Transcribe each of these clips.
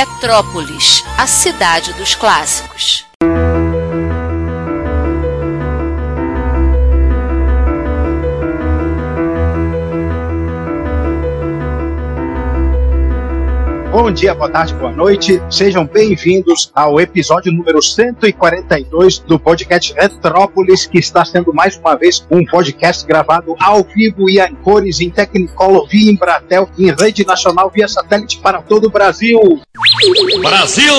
Retrópolis, a cidade dos clássicos. Bom dia, boa tarde, boa noite. Sejam bem-vindos ao episódio número 142 do podcast Retrópolis, que está sendo mais uma vez um podcast gravado ao vivo e em cores, em Technicolor, via Embratel, em rede nacional, via satélite para todo o Brasil. Brasil!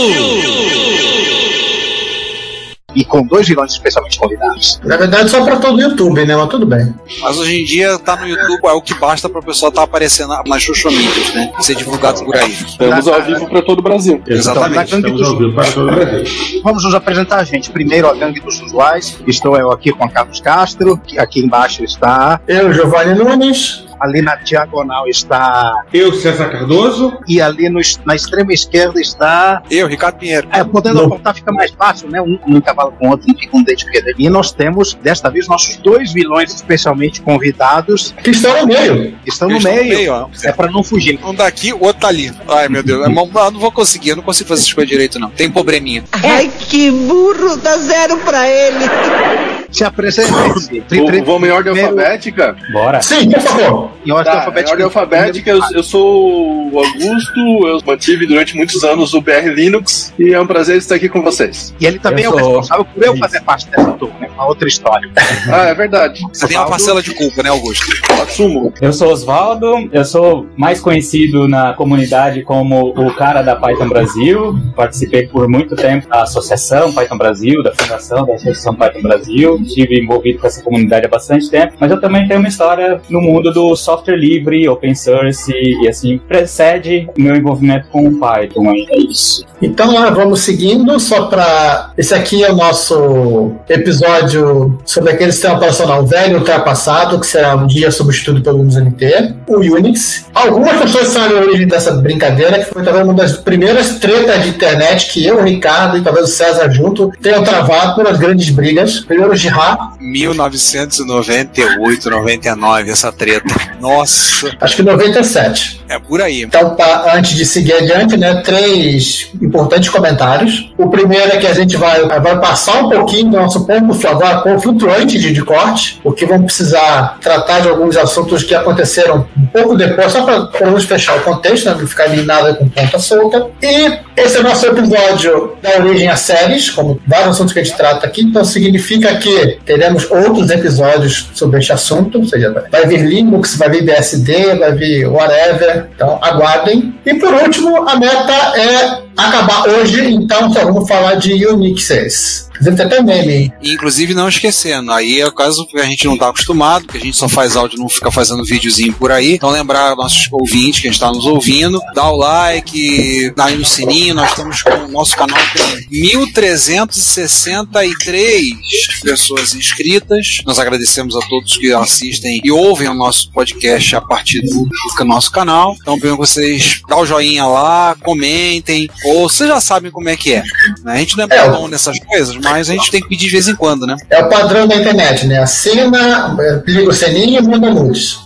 E com dois vilões especialmente convidados. Na verdade, só pra todo o YouTube, né? Mas tudo bem. Mas hoje em dia tá no YouTube, é o que basta pra pessoa estar tá aparecendo nas social medias, né? Ser divulgado por aí. Estamos ao vivo para todo o Brasil. Exatamente. Estamos ao vivo para todo o Brasil. Vamos nos apresentar, gente. Primeiro, a gangue dos usuais. Estou eu aqui com a Carlos Castro, que aqui embaixo está. Eu, Giovanni Nunes. Ali na diagonal está. Eu, César Cardoso. E ali no, na extrema esquerda está. Eu, Ricardo Pinheiro. É, podendo apontar fica mais fácil, né? Um, um cavalo com o outro e fica um dente esquerdo. E nós temos, desta vez, nossos dois vilões especialmente convidados. Que estão no meio. Estão no meio. meio, ó. é pra não fugir. Um daqui, o outro tá ali. Ai, meu Deus. Eu não vou conseguir, eu não consigo fazer essas coisas direito, não. Tem probleminha. Ai, que burro, dá zero pra ele. Se apresente. V- Vamos em ordem alfabética? Bora. Sim, por favor. Em ordem Tá, alfabética. em ordem alfabética, eu, eu sou o Augusto, eu mantive durante muitos anos o BR Linux e é um prazer estar aqui com vocês. E ele também Eu é o sou- responsável por eu fazer parte dessa turma. É uma outra história. Ah, é verdade. Você tem uma parcela de culpa, né, Augusto? Assumo. Eu sou Osvaldo, eu sou mais conhecido na comunidade como o cara da Python Brasil. Participei por muito tempo da associação Python Brasil, da fundação da associação Python Brasil. Estive envolvido com essa comunidade há bastante tempo, mas eu também tenho uma história no mundo do software livre, open source e assim precede o meu envolvimento com o Python. É isso. Então vamos seguindo, só pra. Esse aqui é o nosso episódio sobre aquele sistema operacional velho ultrapassado, que será um dia substituído pelo Windows NT, o Unix. Algumas pessoas sabem a origem dessa brincadeira, que foi talvez uma das primeiras tretas de internet que eu, o Ricardo e talvez o César junto tenham travado por as grandes brigas. Primeiro o Jihad, 1998, 99, essa treta. Nossa, acho que 97. é por aí. Então, antes de seguir adiante, né, três importantes comentários. O primeiro é que a gente vai, vai passar um pouquinho do nosso ponto agora com flutuante de, de corte, porque vamos precisar tratar de alguns assuntos que aconteceram um pouco depois, só para pelo fechar o contexto, né, não ficar ali nada com ponta solta. E esse é o nosso episódio da origem a séries, como vários assuntos que a gente trata aqui, então significa que teremos outros episódios sobre este assunto, ou seja, vai vir Linux, vai vir BSD, vai vir whatever, então aguardem. E por último, a meta é acabar hoje, então só vamos falar de Unixes. Inclusive tem até meme. E, inclusive, não esquecendo, aí é o caso que a gente não tá acostumado, que a gente só faz áudio, não fica fazendo videozinho por aí. Então, lembrar nossos ouvintes que estão nos ouvindo, dá o like, dá aí no sininho. Nós estamos com o nosso canal tem 1.363 pessoas inscritas. Nós agradecemos a todos que assistem e ouvem o nosso podcast a partir do, do nosso canal. Então, peço que vocês dá o joinha lá, comentem, ou vocês já sabem como é que é. né? A gente não é É, bom nessas coisas, mas a gente tem que pedir de vez em quando, né? É o padrão da internet, né? Assina, eh, liga o sininho e manda nudes.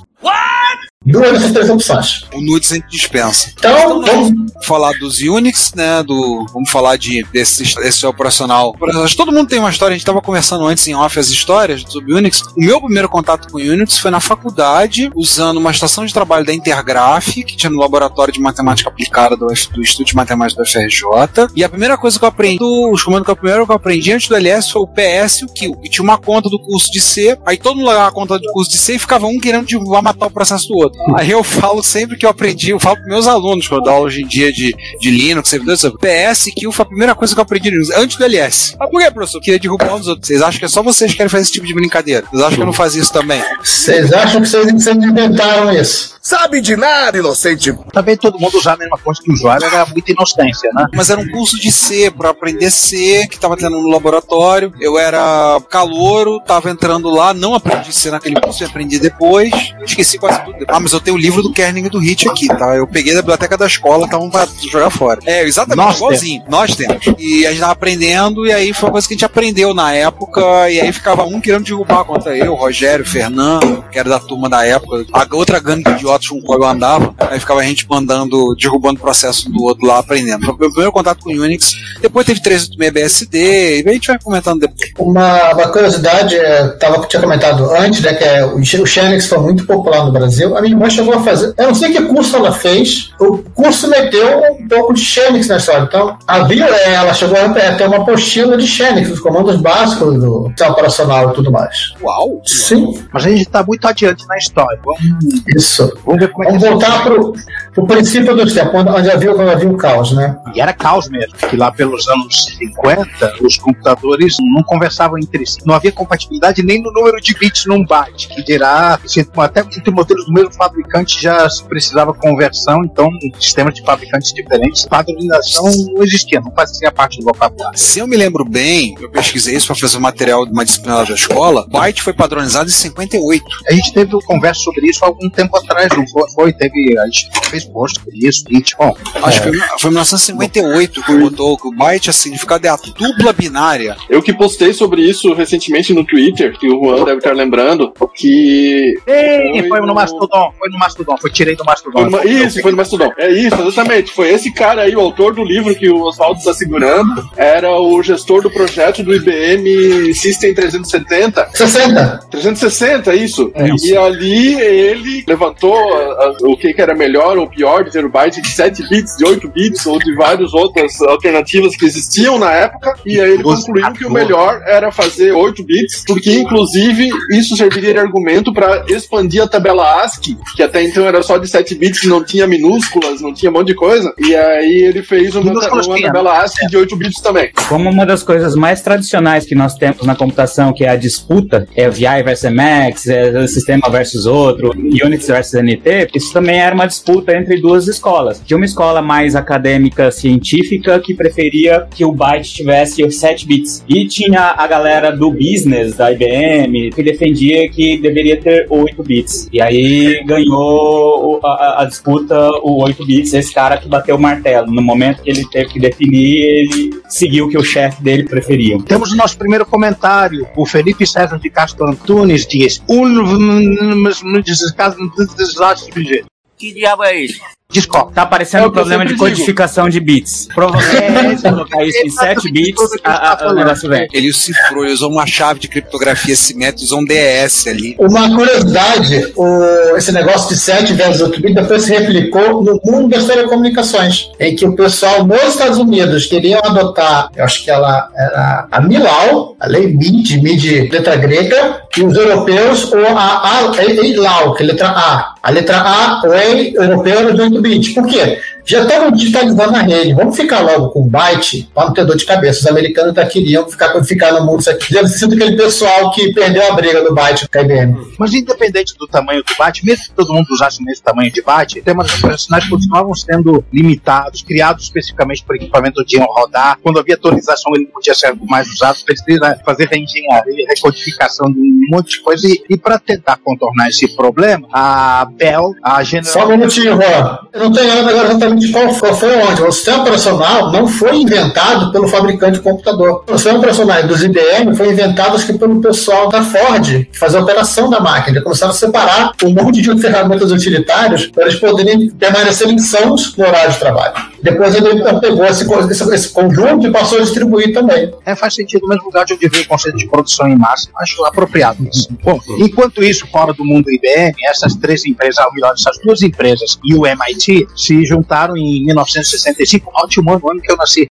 Duas dessas três opções. O nudes a gente dispensa. Então, vamos falar dos Unix, né? Do, vamos falar de desse, desse operacional. Que Todo mundo tem uma história, a gente estava conversando antes em off as histórias sobre Unix. O meu primeiro contato com Unix foi na faculdade, usando uma estação de trabalho da Intergraph, que tinha no laboratório de matemática aplicada do, do Instituto de Matemática do FRJ. E a primeira coisa que eu aprendi, os comandos que eu, primeiro que eu aprendi antes do LS foi o PS e o Q. E tinha uma conta do curso de C, aí todo mundo levava a conta do curso de C e ficava um querendo derrubar, matar o processo do outro. Aí eu falo sempre que eu aprendi, eu falo para meus alunos quando eu dou aula hoje em dia de, de Linux, servidores, PS, que foi a primeira coisa que eu aprendi no Linux, antes do LS. Mas por que, professor? Eu queria derrubar um dos outros. Vocês acham que é só vocês que querem fazer esse tipo de brincadeira? Vocês acham que eu não fazia isso também? Vocês acham que vocês, inventaram isso? Sabe de nada, inocente. Também todo mundo usar a mesma coisa que o usuário era muita inocência, né? Mas era um curso de C, para aprender C, que tava tendo no laboratório. Eu era calouro, tava entrando lá, não aprendi C naquele curso, eu aprendi depois. Esqueci quase tudo. Ah, mas eu tenho o livro do Kerning e do Hit aqui, tá? Eu peguei da biblioteca da escola, então pra jogar fora. É, exatamente Nós igualzinho. Nós temos. E a gente tava aprendendo, e aí foi uma coisa que a gente aprendeu na época, e aí ficava um querendo derrubar contra eu, Rogério, Fernando, que era da turma da época. A outra gangue de idiotas com qual eu andava, aí ficava a gente mandando, derrubando o processo do outro lá, aprendendo. Foi o meu primeiro contato com Unix. Depois teve 386 BSD, e a gente vai comentando depois. Uma, uma curiosidade, é, tava, tinha comentado antes, né, que é, o, Xenix foi muito popular no Brasil. A minha irmã chegou a fazer, eu não sei que curso ela fez, o curso meteu um pouco de Xenix na história. Então, havia, é, ela chegou a ter uma apostila de Xenix, os comandos básicos do sistema operacional e tudo mais. Uau! Sim, Mas a gente tá muito adiante na história. Vamos, isso. vamos ver como é que Vamos isso voltar pro, pro princípio dos tempos, onde onde havia, quando havia o caos, né? E era caos mesmo, que lá pelos anos 50, os computadores não conversavam entre si. Não havia compatibilidade nem no número de bits num byte, que dirá, até entre modelos do mesmo fabricante já se precisava conversão, então sistemas de fabricantes diferentes, padronização não existia, não fazia parte do vocabulário. Se eu me lembro bem, eu pesquisei isso para fazer o material de uma disciplina lá da escola, Byte foi padronizado em 58. A gente teve uma conversa sobre isso há algum tempo atrás, não foi? foi teve, a gente fez post sobre isso, e, bom, Acho que foi, foi em 1958 que botou que o byte, a significado é a dupla binária. Eu que postei sobre isso recentemente no Twitter, que o Juan deve estar lembrando, que. Ei, foi no Mastodon, foi no Mastodon, foi tirei do Mastodon. Foi isso, foi no Mastodon. É isso, exatamente. Foi esse cara aí, o autor do livro que o Oswaldo está segurando, era o gestor do projeto do IBM System 370. 60. 360, isso. É isso. E ali ele levantou a- a- o que, que era melhor ou pior de ter o byte de 7 bits, de 8 bits ou de várias outras alternativas que existiam na época. E aí ele concluiu que o melhor era fazer 8 bits, porque inclusive isso serviria de argumento para expandir a tabela ASCII, que até então era só de 7 bits, não tinha minúsculas, não tinha um monte de coisa. E aí ele fez uma, uma tabela ASCII de 8 bits também. Como uma das coisas mais tradicionais que nós temos na computação, que é a disputa, é VI versus MX, é sistema versus outro, Unix versus NT, isso também era uma disputa entre duas escolas. Tinha uma escola mais acadêmica científica que preferia que o byte tivesse os 7 bits. E tinha a galera do business, da IBM, que defendia que deveria ter 8 bits. E aí ganhou a, a- disputa o 8 bits, esse cara que bateu o martelo. No momento que ele teve que definir, ele seguiu o que o chefe dele preferia. Temos o nosso primeiro comentário. O Felipe César de Castro Antunes diz: "Um- mas me desastre de jeito." É? Descobre. Tá aparecendo É um eu problema de digo. codificação de bits. Provavelmente, se colocar isso em 7 bits, a, a, o negócio vem. Ele cifrou, ele usou uma chave de criptografia simétrica, usou um DS ali. Uma curiosidade, o- esse negócio de 7 versus 8 bits depois se replicou no mundo das telecomunicações, em que o pessoal nos Estados Unidos queriam adotar, eu acho que ela era a MILAU, a lei MID, MID letra grega, e os europeus ou a, a EILAU, que é letra A. A letra A, o E europeu era de 8 bits. Por quê? Já estavam digitalizando a rede. Vamos ficar logo com byte para não ter dor de cabeça. Os americanos já queriam ficar, ficar no mundo. Já sinto aquele pessoal que perdeu a briga do byte com a IBM. Mas independente do tamanho do byte, mesmo que todo mundo usasse o mesmo tamanho de byte, temas operacionais continuavam sendo limitados, criados especificamente para o equipamento iam rodar. Quando havia atualização, ele podia ser mais usado, precisa fazer reengenharia, recodificação de um monte de coisa. E, e para tentar contornar esse problema, a Bell, a General... Só um minutinho, Juan. Eu não tenho nada agora qual foi, onde. O sistema operacional não foi inventado pelo fabricante de computador. O sistema operacional dos IBM foi inventado, acho que, pelo pessoal da Ford, que fazia a operação da máquina. Começaram a separar um monte de ferramentas utilitárias para eles poderem permanecerem sãos no horário de trabalho. Depois ele pegou esse, esse- esse conjunto e passou a distribuir também. É, faz sentido, no mesmo lugar de onde veio o conceito de produção em massa. Acho apropriado isso. Bom, enquanto isso, fora do mundo IBM, essas três empresas, ou melhor, essas duas empresas e o MIT se juntaram em 1965, ótimo ano, o ano que eu nasci.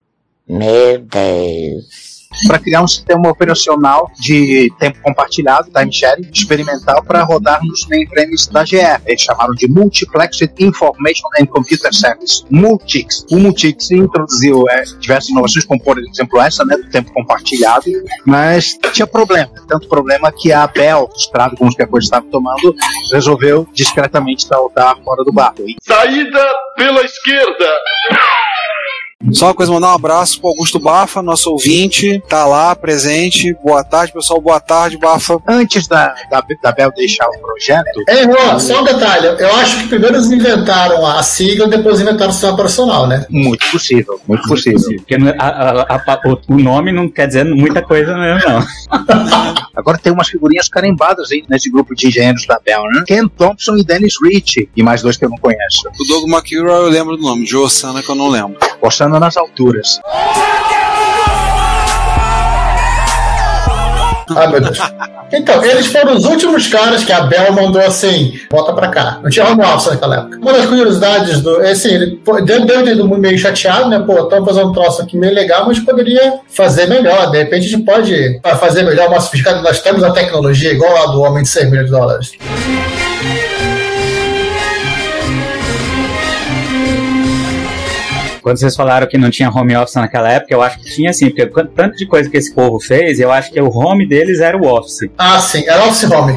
Meu Deus. Para criar um sistema operacional de tempo compartilhado, time sharing, experimental, para rodar nos mainframes da GE. Eles chamaram de Multiplexed Information and Computer Service, Multix. O Multix introduziu é, diversas inovações, como por exemplo essa, né, do tempo compartilhado, mas tinha problema. Tanto problema que a Bell, estrado com os que a coisa estava tomando, resolveu discretamente saltar fora do barco. Saída pela esquerda. Só uma coisa, mandar um abraço pro Augusto Bafa, nosso ouvinte, tá lá, presente. Boa tarde, pessoal, boa tarde, Bafa. antes da, da, da Bell deixar o projeto, Ei, Juan, só um detalhe. Eu acho que primeiro eles inventaram a sigla, depois inventaram o sistema operacional, né? muito possível, muito possível. Porque não- a- a- a- o, o nome não quer dizer muita coisa mesmo, não. Agora tem umas figurinhas carimbadas aí nesse grupo de engenheiros da Bell, né? Ken Thompson e Dennis Rich, e mais dois que eu não conheço. O Doug McIlroy eu lembro do nome, Joe Sana que eu não lembro. Nas alturas. Ah, meu Deus. Então, eles foram os últimos caras que a Bell mandou assim, volta pra cá. Não tinha home office naquela época. Uma das curiosidades do. É assim, ele deu deu ele meio chateado, né? Pô, estamos fazendo um troço aqui meio legal, mas poderia fazer melhor. De repente a gente pode ah, fazer melhor, mais sofisticado. Nós temos a tecnologia igual a do homem de 100 milhões de dólares. Quando vocês falaram que não tinha home office naquela época, eu acho que tinha sim, porque tanto de coisa que esse povo fez, eu acho que o home deles era o office. Ah, sim, era Office Home.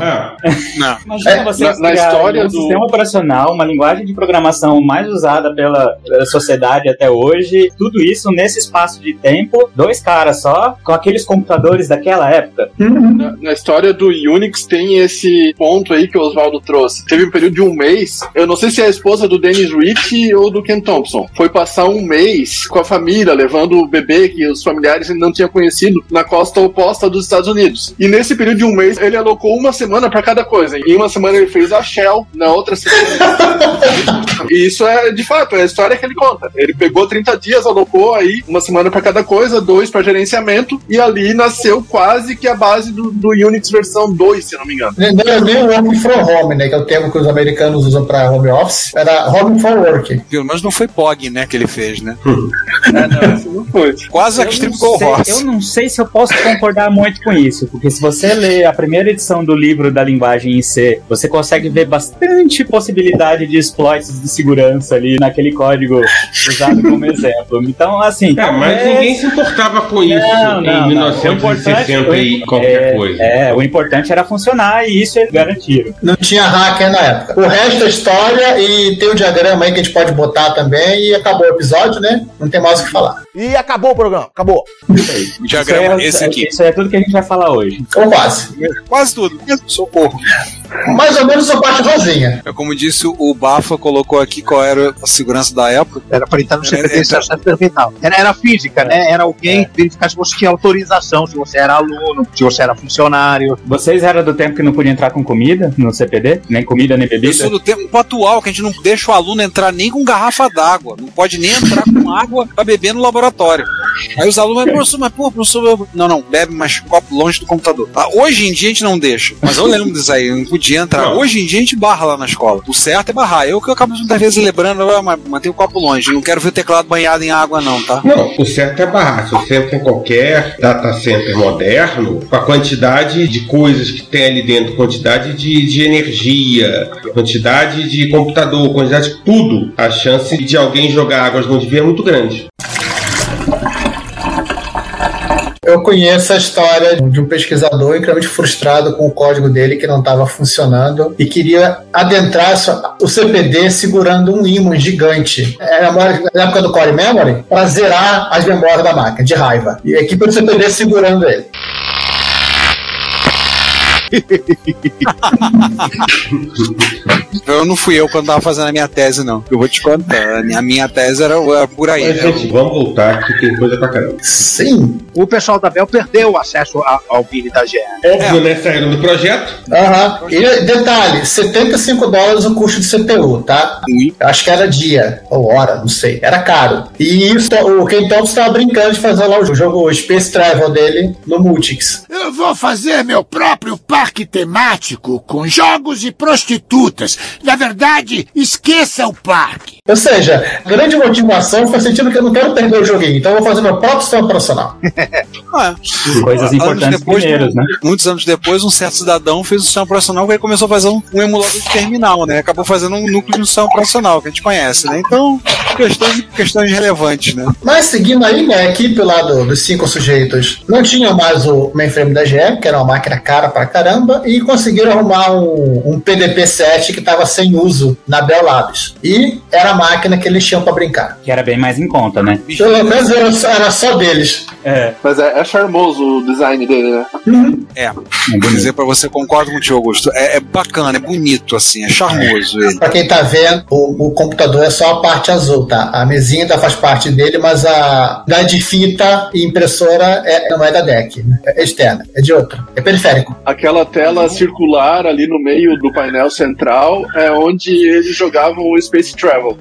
Não. Imagina É, vocês na- na história um do- sistema operacional, uma linguagem de programação mais usada pela, pela sociedade até hoje, tudo isso nesse espaço de tempo, dois caras só, com aqueles computadores daquela época. Na, na história do Unix tem esse ponto aí que o Oswaldo trouxe. Teve um período de um mês, eu não sei se é a esposa do Dennis Rich ou do Ken Thompson. Foi passar um mês com a família, levando o bebê que os familiares não tinham conhecido na costa oposta dos Estados Unidos. E nesse período de um mês, ele alocou uma semana para cada coisa. Em uma semana ele fez a Shell, na outra semana. e isso é de fato, é a história que ele conta. Ele pegou 30 dias, alocou aí uma semana para cada coisa, dois para gerenciamento, e ali nasceu quase que a base do, do Unix versão 2, se não me engano. Nem, nem nem o Home from Home, né? Que é o termo que os americanos usam para home office. Era Home for Work. Pelo menos não foi POG, né, que ele fez, né? É, não, isso não foi. Quase Eu Extreme Go Horse. eu não sei se eu posso concordar muito com isso, porque se você ler a primeira edição do livro da linguagem em C, você consegue ver bastante possibilidade de exploits de segurança ali naquele código usado como exemplo. Então, assim. É, mas talvez- ninguém se importava com isso Não, em não, não. 1960 O e qualquer é, coisa. É, o importante era funcionar e isso eles garantiram. Não tinha hacker na época. O resto é história e tem o diagrama aí que a gente pode botar também e acabou o episódio, né? Não tem mais o que falar. E acabou o programa, acabou. O diagrama, isso, esse é, aqui. isso é tudo que a gente vai falar hoje. Ou quase. Quase tudo. Socorro. Mais ou menos a parte rosinha. É como disse o Bafa, colocou aqui qual era a segurança da época. Era para entrar no É, CPD é, se acesso terminal. Era, era física, né? Era alguém verificar se você tinha autorização, se você era aluno, se você era funcionário. Vocês eram do tempo que não podia entrar com comida no CPD? Nem comida, nem Eu bebida? sou do tempo atual, que a gente não deixa o aluno entrar nem com garrafa d'água. Não pode nem entrar com água pra beber no laboratório. Aí os alunos, mas professor, mas pô, professor, eu-" não, não, bebe mais copo longe do computador. Ah, hoje em dia a gente não deixa. Mas eu lembro disso aí, eu não podia entrar. Não. Hoje em dia a gente barra lá na escola. O certo é barrar. Eu que eu acabo muitas vezes lembrando, ah, mas mantém o copo longe. Não quero ver o teclado banhado em água, não, tá? Não, o certo é barrar. Se você entra em qualquer data center moderno, com a quantidade de coisas que tem ali dentro, quantidade de, de energia, quantidade de computador, quantidade de tudo, a chance de alguém jogar águas não devia é muito grande. Eu conheço a história de um pesquisador incrivelmente frustrado com o código dele que não estava funcionando e queria adentrar o CPD segurando um ímã gigante. Era na época do Core Memory para zerar as memórias da máquina, de raiva. E a equipe do CPD segurando ele. Eu não fui eu quando tava fazendo a minha tese, não. Eu vou te contar. A minha, a minha tese era, era por aí. Mas, né? gente, vamos voltar que tem coisa pra caramba. Sim. O pessoal da Bell perdeu o acesso a- ao BIM da GE. Óbvio, né? Saíram do projeto. Aham. E detalhe, 75 dólares o custo de CPU, tá? Acho que era dia ou hora, não sei. Era caro. E isso, o Ken Thompson estava brincando de fazer lá o jogo Space Travel dele no Multics. Eu vou fazer meu próprio parque temático com jogos e prostitutas. Na verdade, esqueça o parque. Ou seja, a grande motivação foi sentindo que eu não quero perder o joguinho, então eu vou fazer meu próprio sistema operacional. Ah, Coisas importantes depois, primeiros, né? Muitos anos depois, um certo cidadão fez o sistema operacional que ele começou a fazer um, um emulador de terminal, né? Acabou fazendo um núcleo de sistema operacional que a gente conhece, né? Então, questões, questões relevantes, né? Mas seguindo aí, né, a equipe lá do- dos cinco sujeitos não tinha mais o mainframe da GE, que era uma máquina cara pra caramba, e conseguiram arrumar um, um PDP-7 que estava sem uso na Bell Labs. E era a máquina que eles tinham pra brincar. Que era bem mais em conta, né? Pelo menos era era só deles. É. Mas é, é charmoso o design dele, né? É, vou dizer pra você, concordo contigo, Augusto. É, é bacana, é bonito, assim, é charmoso ele. Pra quem tá vendo, o, o computador é só a parte azul, tá? A mesinha ainda faz parte dele, mas a da de fita e impressora é, não é da DEC, né? é externa, é de outra, é periférico. Aquela tela circular ali no meio do painel central é onde eles jogavam o Space Travel.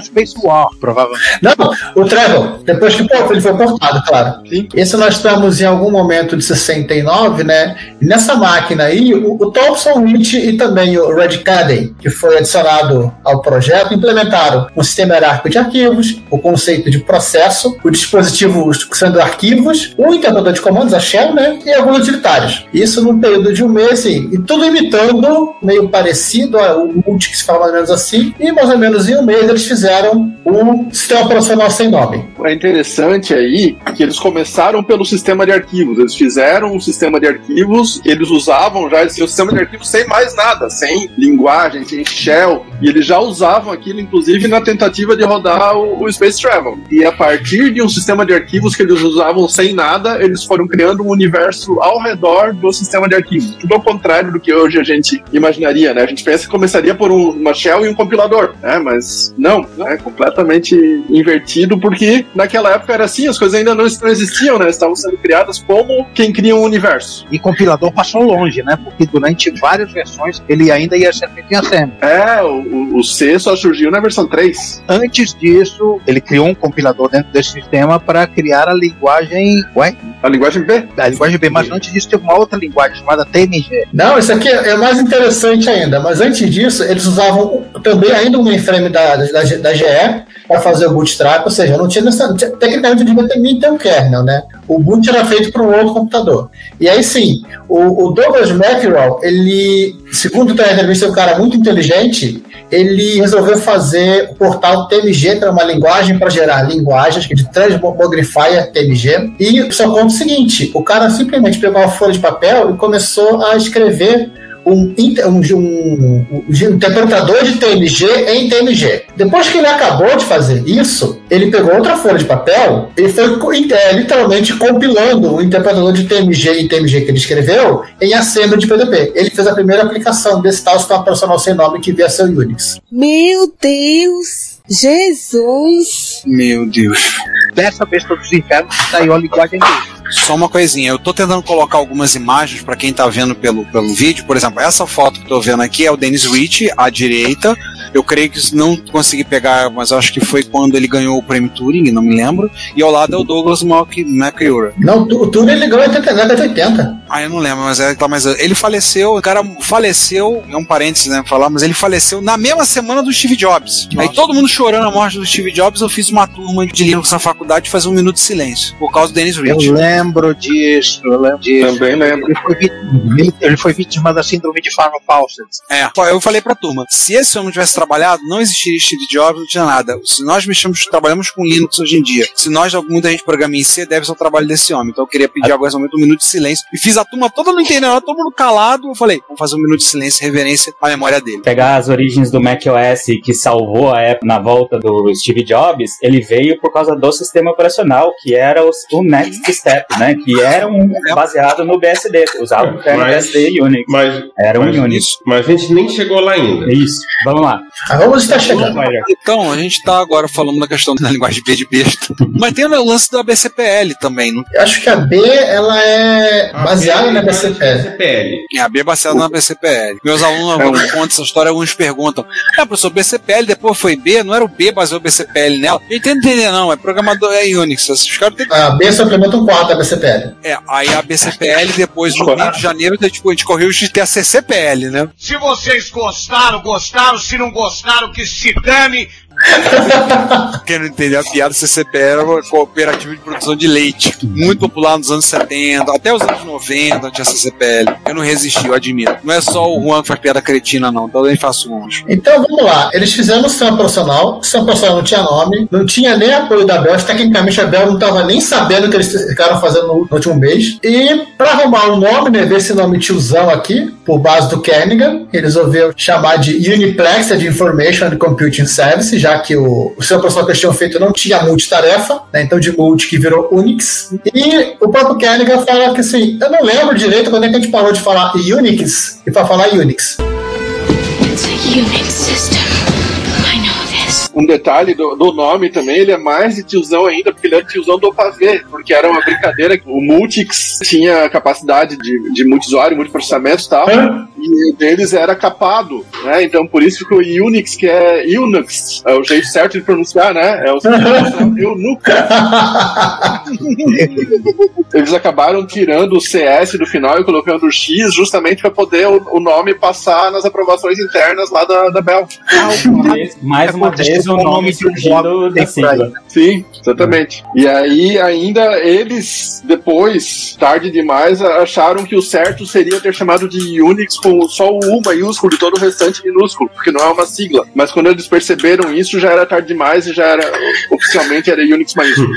Space War, provavelmente. Não, o Travel, depois que pô, ele foi cortado, claro. Esse nós estamos em algum momento de 69, né? E nessa máquina aí, o, o Thompson Rich e também o Red Caddy, que foi adicionado ao projeto, implementaram um sistema hierárquico de arquivos, o conceito de processo, o dispositivo sendo arquivos, o interpretador de comandos, a shell, né? E alguns utilitários. Isso num período de um mês, assim, e tudo imitando, meio parecido ao Multi, que se fala mais ou menos assim, e mais ou menos em um mês eles fizeram um sistema operacional sem nome. É interessante aí que eles começaram pelo sistema de arquivos. Eles fizeram um sistema de arquivos, eles usavam já esse sistema de arquivos sem mais nada, sem linguagem, sem shell. E eles já usavam aquilo, inclusive, na tentativa de rodar o, o Space Travel. E a partir de um sistema de arquivos que eles usavam sem nada, eles foram criando um universo ao redor do sistema de arquivos. Tudo ao contrário do que hoje a gente imaginaria, né? A gente pensa que começaria por um- uma shell e um compilador, né? Mas não, é completamente invertido, porque naquela época era assim, as coisas ainda não, não existiam, né? Estavam sendo criadas como quem cria um universo. E compilador passou longe, né? Porque durante várias versões ele ainda ia ser feito em assembly. É, o, o- C só surgiu na versão 3. Antes disso, ele criou um compilador dentro desse sistema para criar a linguagem. Ué? A linguagem B? A linguagem B, mas antes disso teve uma outra linguagem chamada TNG. Não, isso aqui é mais interessante ainda, mas antes disso, eles usavam também ainda um mainframe da, da, da GE para fazer o bootstrap, ou seja, não tinha necessariamente, tecnicamente não devia ter ter o kernel, né? O boot era feito para um outro computador. E aí sim, o, o Douglas Mackerel, ele, segundo a entrevista, é um cara muito inteligente, ele resolveu fazer o portal TMG, que era uma linguagem para gerar linguagens, que de Transmogrifier TMG. E só conta o seguinte: o cara simplesmente pegou uma folha de papel e começou a escrever um, um, um- um interpretador de TMG em TMG. Depois que ele acabou de fazer isso, ele pegou outra folha de papel e foi é, literalmente compilando o interpretador de TMG em TMG que ele escreveu em assembly de PDP. Ele fez a primeira aplicação desse tal sistema operacional sem nome que via ser o Unix. Meu Deus! Jesus! Meu Deus. Dessa besta dos infernos saiu a linguagem dele. Só uma coisinha, eu tô tentando colocar algumas imagens pra quem tá vendo pelo, pelo vídeo. Por exemplo, essa foto que eu tô vendo aqui é o Dennis Rich à direita. Eu creio que não consegui pegar, mas acho que foi quando ele ganhou o prêmio Turing, não me lembro. E ao lado é o Douglas McEura. Não, o Turing ele ganhou em 80, na década de 80. Ah, eu não lembro, mas é, tá, mas ele faleceu, o cara faleceu, é um parênteses, né, pra falar, mas ele faleceu na mesma semana do Steve Jobs. Aí todo mundo chorando a morte do Steve Jobs, eu fiz uma turma de Linux na faculdade fazer um minuto de silêncio, por causa do Dennis Rich. Eu lembro disso, eu lembro disso. Também lembro. Ele foi, vítima, ele foi vítima da síndrome de Farmer Fawcett. É, eu falei pra turma, se esse homem tivesse trabalhado, não existiria Steve Jobs, não tinha nada. Se nós mexemos, trabalhamos com Linux hoje em dia, se nós, muita gente programa em C, deve ser o trabalho desse homem. Então eu queria pedir agora esse momento um minuto de silêncio. E fiz a turma toda no internet, todo mundo calado. Eu falei, vamos fazer um minuto de silêncio e reverência à memória dele. Pegar as origens do macOS que salvou a Apple na volta do Steve Jobs, ele veio por causa do sistema operacional, que era o, o Next Step, né? Que era um baseado no BSD, usava o kernel BSD e Unix. Mas, Era um mas, Unix. mas a gente nem chegou lá ainda. Isso, vamos lá. Ah, vamos estar chegando. Então, a gente tá agora falando da questão da linguagem B de besta. Mas tem o lance da BCPL também, não? Eu acho que a B ela é baseada na BCP. CPL. É, a B é baseada na BCPL. Meus alunos, É quando contam essa história, alguns perguntam: É, professor, BCPL depois foi B, não era o B baseou o BCPL nela? Eu entendo entender, não, é programador, é Unix. Os caras têm A B suplementa um quarto da BCPL. É, aí a BCPL, depois no Rio de Janeiro, tipo, a gente correu o risco de ter a CCPL, né? Se vocês gostaram, gostaram. Se não gostaram, que se dane. Quem não entendeu a piada, CCP era uma cooperativa de produção de leite. Muito popular nos anos 70, até os anos 90 tinha CCPL. Eu não resisti, eu admiro. Não é só o Juan que faz piada cretina, não. Também faço uns. Então vamos lá, eles fizeram o sistema profissional, o sistema profissional não tinha nome, não tinha nem apoio da Bel, tecnicamente a Bel não estava nem sabendo o que eles ficaram fazendo no, último mês. E para arrumar um nome, né, ver esse nome tiozão aqui, por base do Kernigan, eles resolveram chamar de Uniplexed Information and Computing Service, já que o, o sistema profissional que eles tinham feito não tinha multitarefa, né, então de multi que virou Unix. E o próprio Kernigan fala que assim, eu não lembro direito quando é que a gente parou de falar Unix e para falar Unix. It's a Unix system. I know this. Um detalhe do, do nome também, ele é mais de tiozão ainda, porque ele é tiozão do pavê, porque era uma brincadeira que o Multix tinha capacidade de, de multiusuário, multiprocessamento e tal, e o deles era capado, né? Então por isso que o Unix, que é Unix, é o jeito certo de pronunciar, né? É o Unix. Eles acabaram tirando o CS do final e colocando o X justamente para poder o, o nome passar nas aprovações internas lá da, da Bell. Mais uma vez o nome surgindo da sigla. Sim, exatamente. E aí, ainda eles, depois, tarde demais, acharam que o certo seria ter chamado de Unix com só o U maiúsculo e todo o restante minúsculo, porque não é uma sigla. Mas quando eles perceberam isso, já era tarde demais e já era oficialmente era Unix maiúsculo.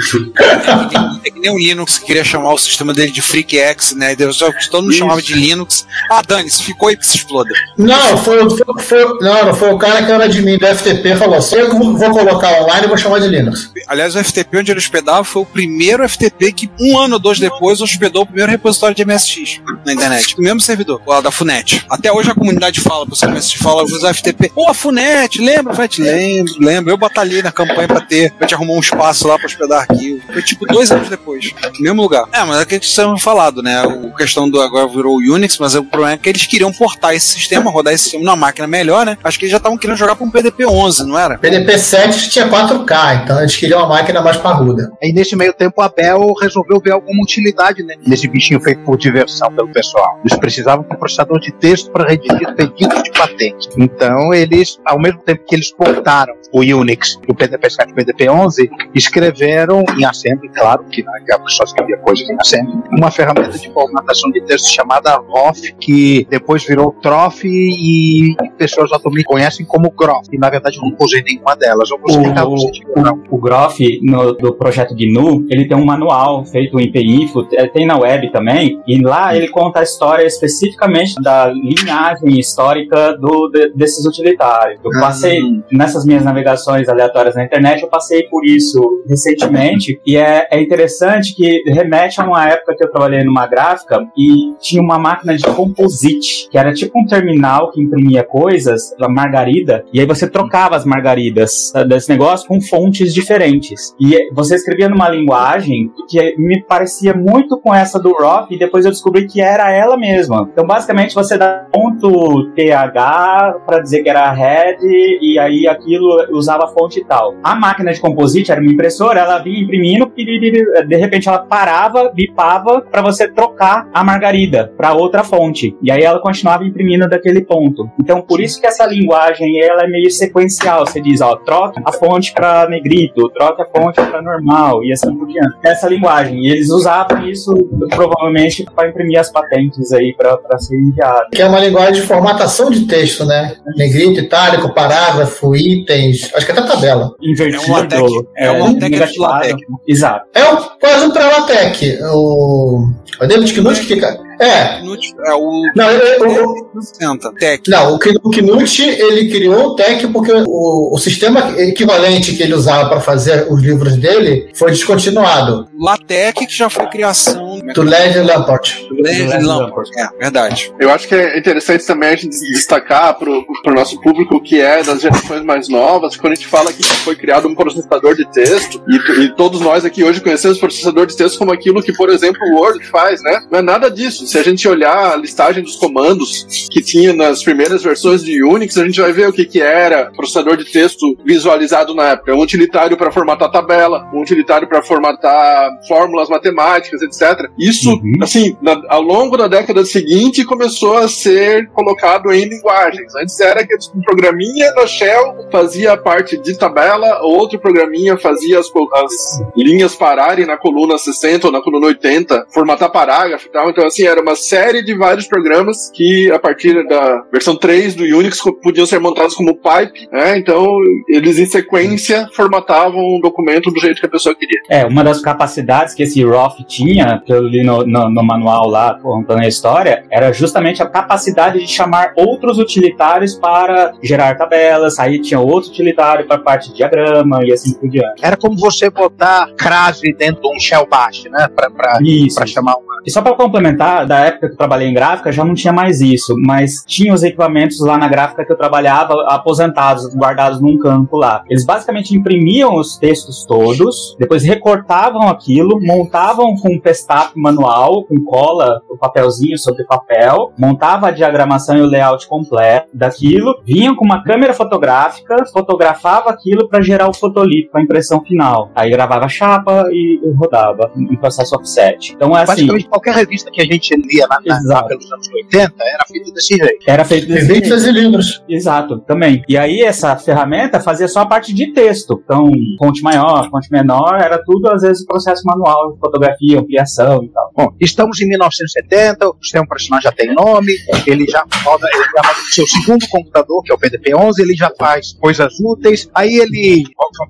É que nem o Linux que queria chamar o sistema dele de FreakX, né? Deus, todo mundo chamava de Linux. Ah, dane-se, ficou aí que se exploda. Não, foi, foi, foi- não, não foi o cara que era de mim do FTP falou assim: eu vou vou colocar online e vou chamar de Linux. Aliás, o FTP onde ele hospedava foi o primeiro FTP que um ano ou dois depois hospedou o primeiro repositório de MSX na internet. O mesmo servidor, lá da Funet. Até hoje a comunidade fala, o pessoal do MSX fala, usa FTP. Pô, a Funet, lembra? Vai, te lembro, lembro. Eu batalhei na campanha pra ter, pra te arrumar um espaço lá pra hospedar arquivo. Foi tipo dois anos depois, no mesmo lugar. É, mas é o que eles tinham falado, né? O questão do agora virou o Unix, mas o problema é que eles queriam portar esse sistema, rodar esse sistema numa máquina melhor, né? Acho que eles já estavam querendo jogar pra um PDP 11, não era? PDP 7 tinha 4K, então eles queriam uma máquina mais parruda. Aí nesse meio tempo a Bell resolveu ver alguma utilidade né, nesse bichinho feito por diversão pelo pessoal. Eles precisavam de um processador de texto para redigir pedidos de patente. Então eles, ao mesmo tempo que eles portaram o Unix do PDP 7 e PDP 11, escreveram em assembly, claro que na época só escrevia coisas em assembly, uma ferramenta de formatação de texto chamada ROF, que depois virou TROF e pessoas atualmente conhecem como GROF. E na verdade eu não usei nenhuma delas. Eu O, você o, o Groff, no, do projeto GNU, ele tem um manual feito em PIFO, é, tem na web também, e lá ele conta a história especificamente da linhagem histórica do, de- desses utilitários. Eu passei, nessas minhas navegações aleatórias na internet, eu passei por isso recentemente, e é, é interessante que remete a uma época que eu trabalhei numa gráfica e tinha uma máquina de composite, que era tipo um terminal que imprimia coisas, a margarida, e aí você trocava as margaridas eh, desse negócio com fontes diferentes. E você escrevia numa linguagem que me parecia muito com essa do Rock, e depois eu descobri que era ela mesma. Então, basicamente, você dá ponto TH para dizer que era head, e aí aquilo usava fonte e tal. A máquina de composite era uma impressora, ela vinha imprimindo, piriri, de repente ela parava, bipava para você trocar a margarida para outra fonte. E aí ela continuava imprimindo daquele ponto. Então, por isso que essa linguagem ela é meio sequencial. Você diz, ó, troca a fonte para negrito, troca a fonte para normal e assim por diante. Essa linguagem. E eles usavam isso provavelmente para imprimir as patentes aí para ser enviado. Que é uma linguagem de formatação de texto, né? Negrito, itálico, parágrafo, itens, acho que até tabela. Invertido. É um LaTeX. É um LaTeX negativado. LaTeX. Exato. É um, quase um pré-LaTeX. O. O David Knut que É. É o. Não, eu- eu- Senta. Tech. Não, o Kn- o Knut ele criou o TEC porque o, o sistema equivalente que ele usava para fazer os livros dele foi descontinuado. LaTeX que já foi criação Do Leslie Lamport. Leslie Lamport. É, verdade. Eu acho que é interessante também a gente destacar pro, pro nosso público que é das gerações mais novas, quando a gente fala que foi criado um processador de texto, e, e todos nós aqui hoje conhecemos processador de texto como aquilo que, por exemplo, o Word faz, né? Não é nada disso. Se a gente olhar a listagem dos comandos que tinha nas primeiras versões de Unix, a gente vai ver o que, que era processador de texto visualizado na época. Um utilitário para formatar tabela, um utilitário para formatar fórmulas matemáticas, etc. Isso, assim, na- ao longo da década seguinte, começou a ser colocado em linguagens. Antes era que um programinha na Shell fazia a parte de tabela, outro programinha fazia as, as linhas pararem na coluna 60 ou na coluna 80, formatar parágrafo e tal. Então, assim, era uma série de vários programas que, a partir da versão 3 do Unix, podiam ser montados como pipe, né? Então, eles em sequência formatavam um documento do jeito que a pessoa queria. É, uma das capacidades que esse Roth tinha, que eu li no, no- no manual lá, contando a história, era justamente a capacidade de chamar outros utilitários para gerar tabelas, aí tinha outro utilitário para parte de diagrama e assim por diante. Era como você botar crase dentro de um shell bash, né? Pra, pra, Isso. pra chamar uma. E só para complementar, da época que eu trabalhei em gráfica, já não tinha mais isso, mas tinha os equipamentos lá na gráfica que eu trabalhava aposentados, guardados num campo lá. Eles basicamente imprimiam os textos todos, depois recortavam aquilo, montavam com um pestap manual, com cola, o papelzinho sobre papel, montava a diagramação e o layout completo daquilo, vinham com uma câmera fotográfica, fotografava aquilo para gerar o fotolito, a impressão final. Aí gravava a chapa e rodava em processo offset. Então é assim, Basicamente, qualquer revista que a gente lia na, na, lá pelos anos 80 era feita desse jeito. Era feito desse Revistas jeito. e livros. Exato, também. E aí essa ferramenta fazia só a parte de texto. Então, fonte maior, fonte menor, era tudo às vezes processo manual, fotografia, ampliação e tal. Bom, estamos em 1970, o sistema operacional já tem nome, ele já roda, ele já roda no seu segundo computador, que é o PDP-11, ele já faz coisas úteis, aí ele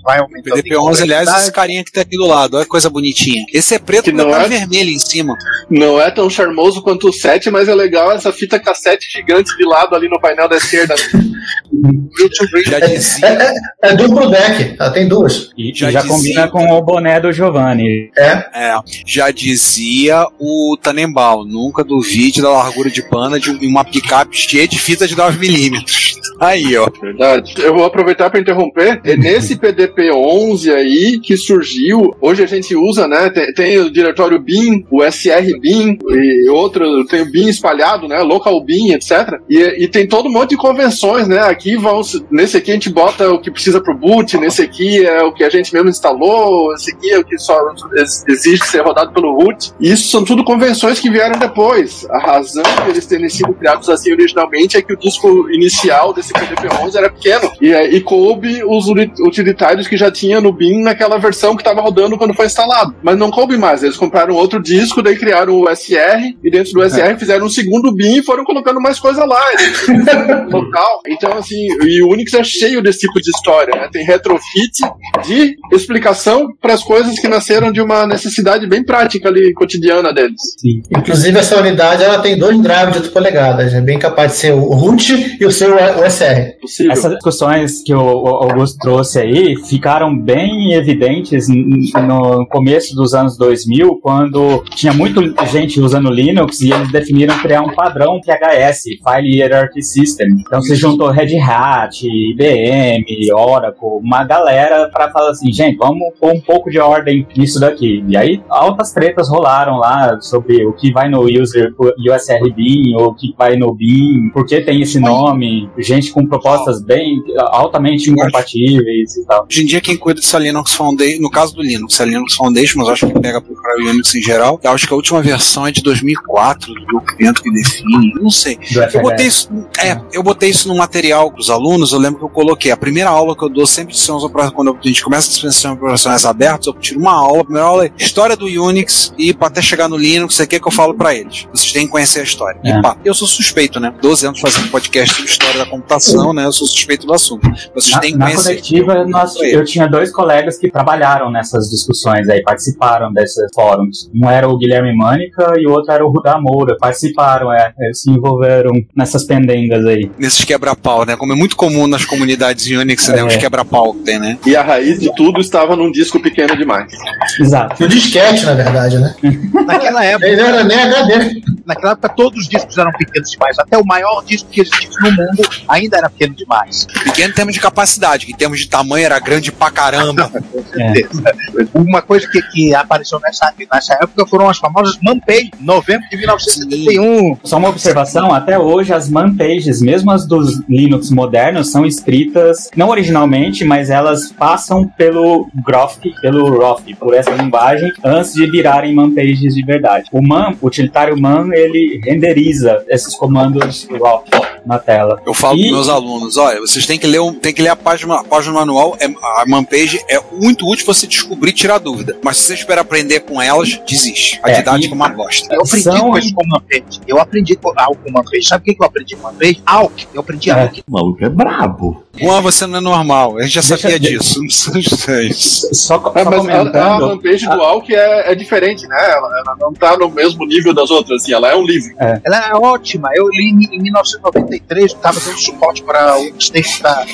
vai aumentando. em PDP-11, aliás, esse carinha que tá aqui do lado, olha que coisa bonitinha. Esse é preto Que não detalhe é? vermelho em cima. Não é tão charmoso quanto o 7, mas é legal essa fita cassete gigante de lado ali no painel da esquerda. Já dizia, É, é, é duplo deck, ela tem duas. E Já já, dizia- combina com o boné do Giovanni. É, é, já dizia o Tannenbaum, nunca duvide da largura de pano de uma picape cheia de fita de 9mm. Aí, ó. Verdade. Eu vou aproveitar para interromper. É nesse PDP-11 aí que surgiu. Hoje a gente usa, né? Tem, tem o diretório BIM, o SR BIM e outro. Tem o BIM espalhado, né? Local BIM, etc. E, e tem todo um monte de convenções, né? Aqui vão. se- Nesse aqui a gente bota o que precisa pro boot. Nesse aqui é o que a gente mesmo instalou. Esse aqui é o que só ex- exige ser rodado pelo root. Isso são tudo convenções que vieram depois. A razão de eles terem sido criados assim originalmente é que o disco inicial desse PDP-11 era pequeno e, é, e coube os utilitários que já tinha no BIM naquela versão que estava rodando quando foi instalado. Mas não coube mais. Eles compraram outro disco, daí criaram o SR e dentro do SR fizeram um segundo BIM e foram colocando mais coisa lá. Fizeram local. Então, assim, e o Unix é cheio desse tipo de história. Né? Tem retrofit de explicação para as coisas que nasceram de uma necessidade bem prática ali, cotidiana deles. inclusive essa unidade ela tem dois drives de 8 polegadas, é bem capaz de ser o root e o seu USR. Possível. Essas discussões que o Augusto trouxe aí ficaram bem evidentes no começo dos anos 2000, quando tinha muita gente usando Linux e eles definiram criar um padrão PHS, File Hierarchy System. Então se juntou Red Hat, IBM, Oracle, uma galera para falar assim, gente, vamos pôr um pouco de ordem nisso daqui. E aí altas tretas rolaram lá sobre o que vai no user USR BIM ou o que vai no BIM, por que tem esse nome, gente com propostas bem altamente incompatíveis e tal. Hoje em dia quem cuida dessa Linux Foundation, no caso do Linux, é Linux Foundation, mas acho que pega pro o Unix em geral. Eu acho que a última versão é de 2004 do documento que define, não sei. Eu botei isso, é, eu botei isso no material dos alunos, eu lembro que eu coloquei, a primeira aula que eu dou sempre de sistemas operacionais, quando a gente começa a sistemas operacionais abertos, eu tiro uma aula, a primeira aula é história do Unix e pra até chegar no Linux, quer que eu falo pra eles. Vocês têm que conhecer a história. É. E pá, eu sou suspeito, né? 12 anos fazendo podcast sobre história da computação, né? Eu sou suspeito do assunto. Vocês Na, têm que na conhecer. conectiva, nós, eu tinha dois colegas que trabalharam nessas discussões aí, participaram desses fóruns. Um era o Guilherme Mânica e o outro o Rudá Moura. Participaram, é, eles se envolveram nessas pendengas aí. Nesses quebra-pau, né? Como é muito comum nas comunidades Unix, né? É. Os quebra-pau que tem, né? E a raiz de tudo estava num disco pequeno demais. Exato. E o disquete, na verdade, né? Naquela época, Ele não era nem HD. naquela época todos os discos eram pequenos demais. Até o maior disco que existe no mundo ainda era pequeno demais. Pequeno em termos de capacidade, que em termos de tamanho era grande pra caramba. Uma coisa que, que apareceu nessa, nessa época foram as famosas Manpage, novembro de 1971. Só uma observação, até hoje as man pages, mesmo as dos Linux modernos, são escritas não originalmente, mas elas passam pelo Groff, pelo ROF, por essa linguagem, antes de virarem man pages de verdade. O man, o utilitário man, ele renderiza esses comandos ROF na tela. Eu falo para meus alunos, olha, vocês têm que ler, um, tem que ler a página, a página manual, é, a manpage é muito útil você descobrir e tirar dúvida. Mas se você esperar aprender com elas, desiste. A É, didática é uma bosta. Eu aprendi com isso com Manpage. Eu aprendi com algo com Manpage. Sabe o que eu aprendi com Manpage? Alck. Eu aprendi Alck. O maluco é brabo. Juan, você não é normal. A gente já sabia disso. Não sei Só, É, mas a, a fanpage do Alck é, é diferente, né? Ela, ela não tá no mesmo nível das outras, assim, ela é um livro. Ela é ótima. Eu li em 1993, estava dando suporte para o Station da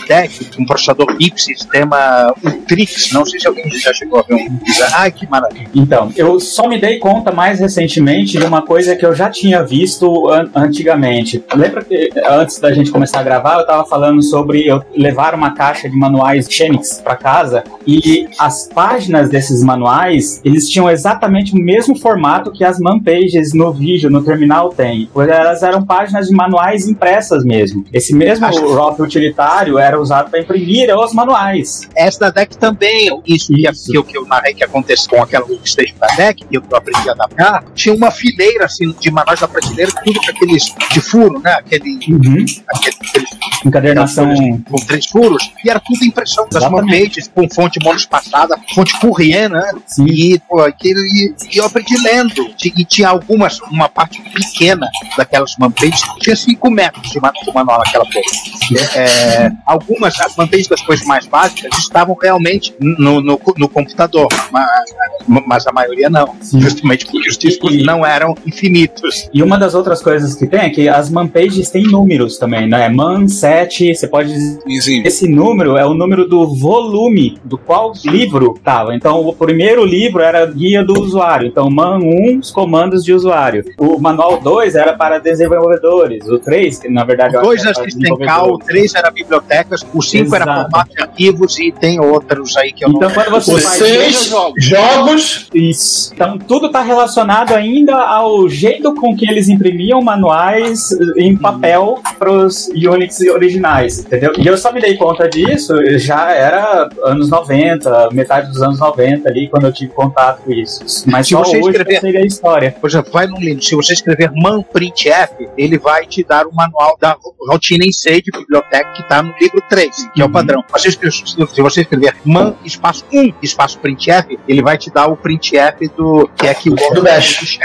um processador IP, sistema Ultrix. Não sei se alguém já chegou a ver um. Ai, que maravilha. Então, eu só me dei conta mais recentemente de uma coisa que eu já tinha visto an antigamente. Lembra que antes da gente começar a gravar, eu tava falando sobre eu levar uma caixa de manuais Xenix para casa e as páginas desses manuais, eles tinham exatamente o mesmo formato que as man pages no vídeo, no terminal tem. Elas eram páginas de manuais impressas mesmo. Esse mesmo ROP utilitário era usado para imprimir os manuais. Essa da DEC também, isso, Que, que, eu- que eu narrei que aconteceu com aquela Station da DEC, que eu aprendi a adaptar, tinha uma fileira assim, de manuais da prateleira, tudo com aqueles de furo, né? Aquele, aquele- aqueles Encadernação. com três furos, e era tudo impressão das manpages, com fonte monospassada, fonte Courrier, né? E, pô, aquilo, e, e eu aprendi lendo. E tinha algumas, uma parte pequena daquelas manpages, tinha 5 metros de manual naquela porra. É, algumas, as manpages das coisas mais básicas estavam realmente no, no, no computador, mas, mas a maioria não. Justamente porque os discos não eram infinitos. E uma das outras coisas que tem é que as man pages têm números também, né? Man 7, você pode dizer. Esse número é o número do volume do qual livro estava. Então, o primeiro livro era guia do usuário. Então, man 1, os comandos de usuário. O manual 2 era para desenvolvedores. O 3, que na verdade eu O 2 acho era que assistencial, o 3 era bibliotecas, o 5 era Exato. formato de arquivos e tem outros aí que eu Então, não quando você O faz seis- jogos. Isso. Então, tudo está relacionado ainda ao jeito com que eles imprimiam manuais em papel para os Unix originais, entendeu? E eu só me dei conta disso, já era anos 90, metade dos anos 90 ali, quando eu tive contato com isso. Mas Se só você hoje escrever- eu sei a história. Por exemplo, vai no Linux, se você escrever manprintf, ele vai te dar o manual da rotina de biblioteca que está no livro 3, que é o padrão. Mas Se você escrever- se você escrever man espaço 1 espaço printf, ele vai te dar o printf do que é que do Bash.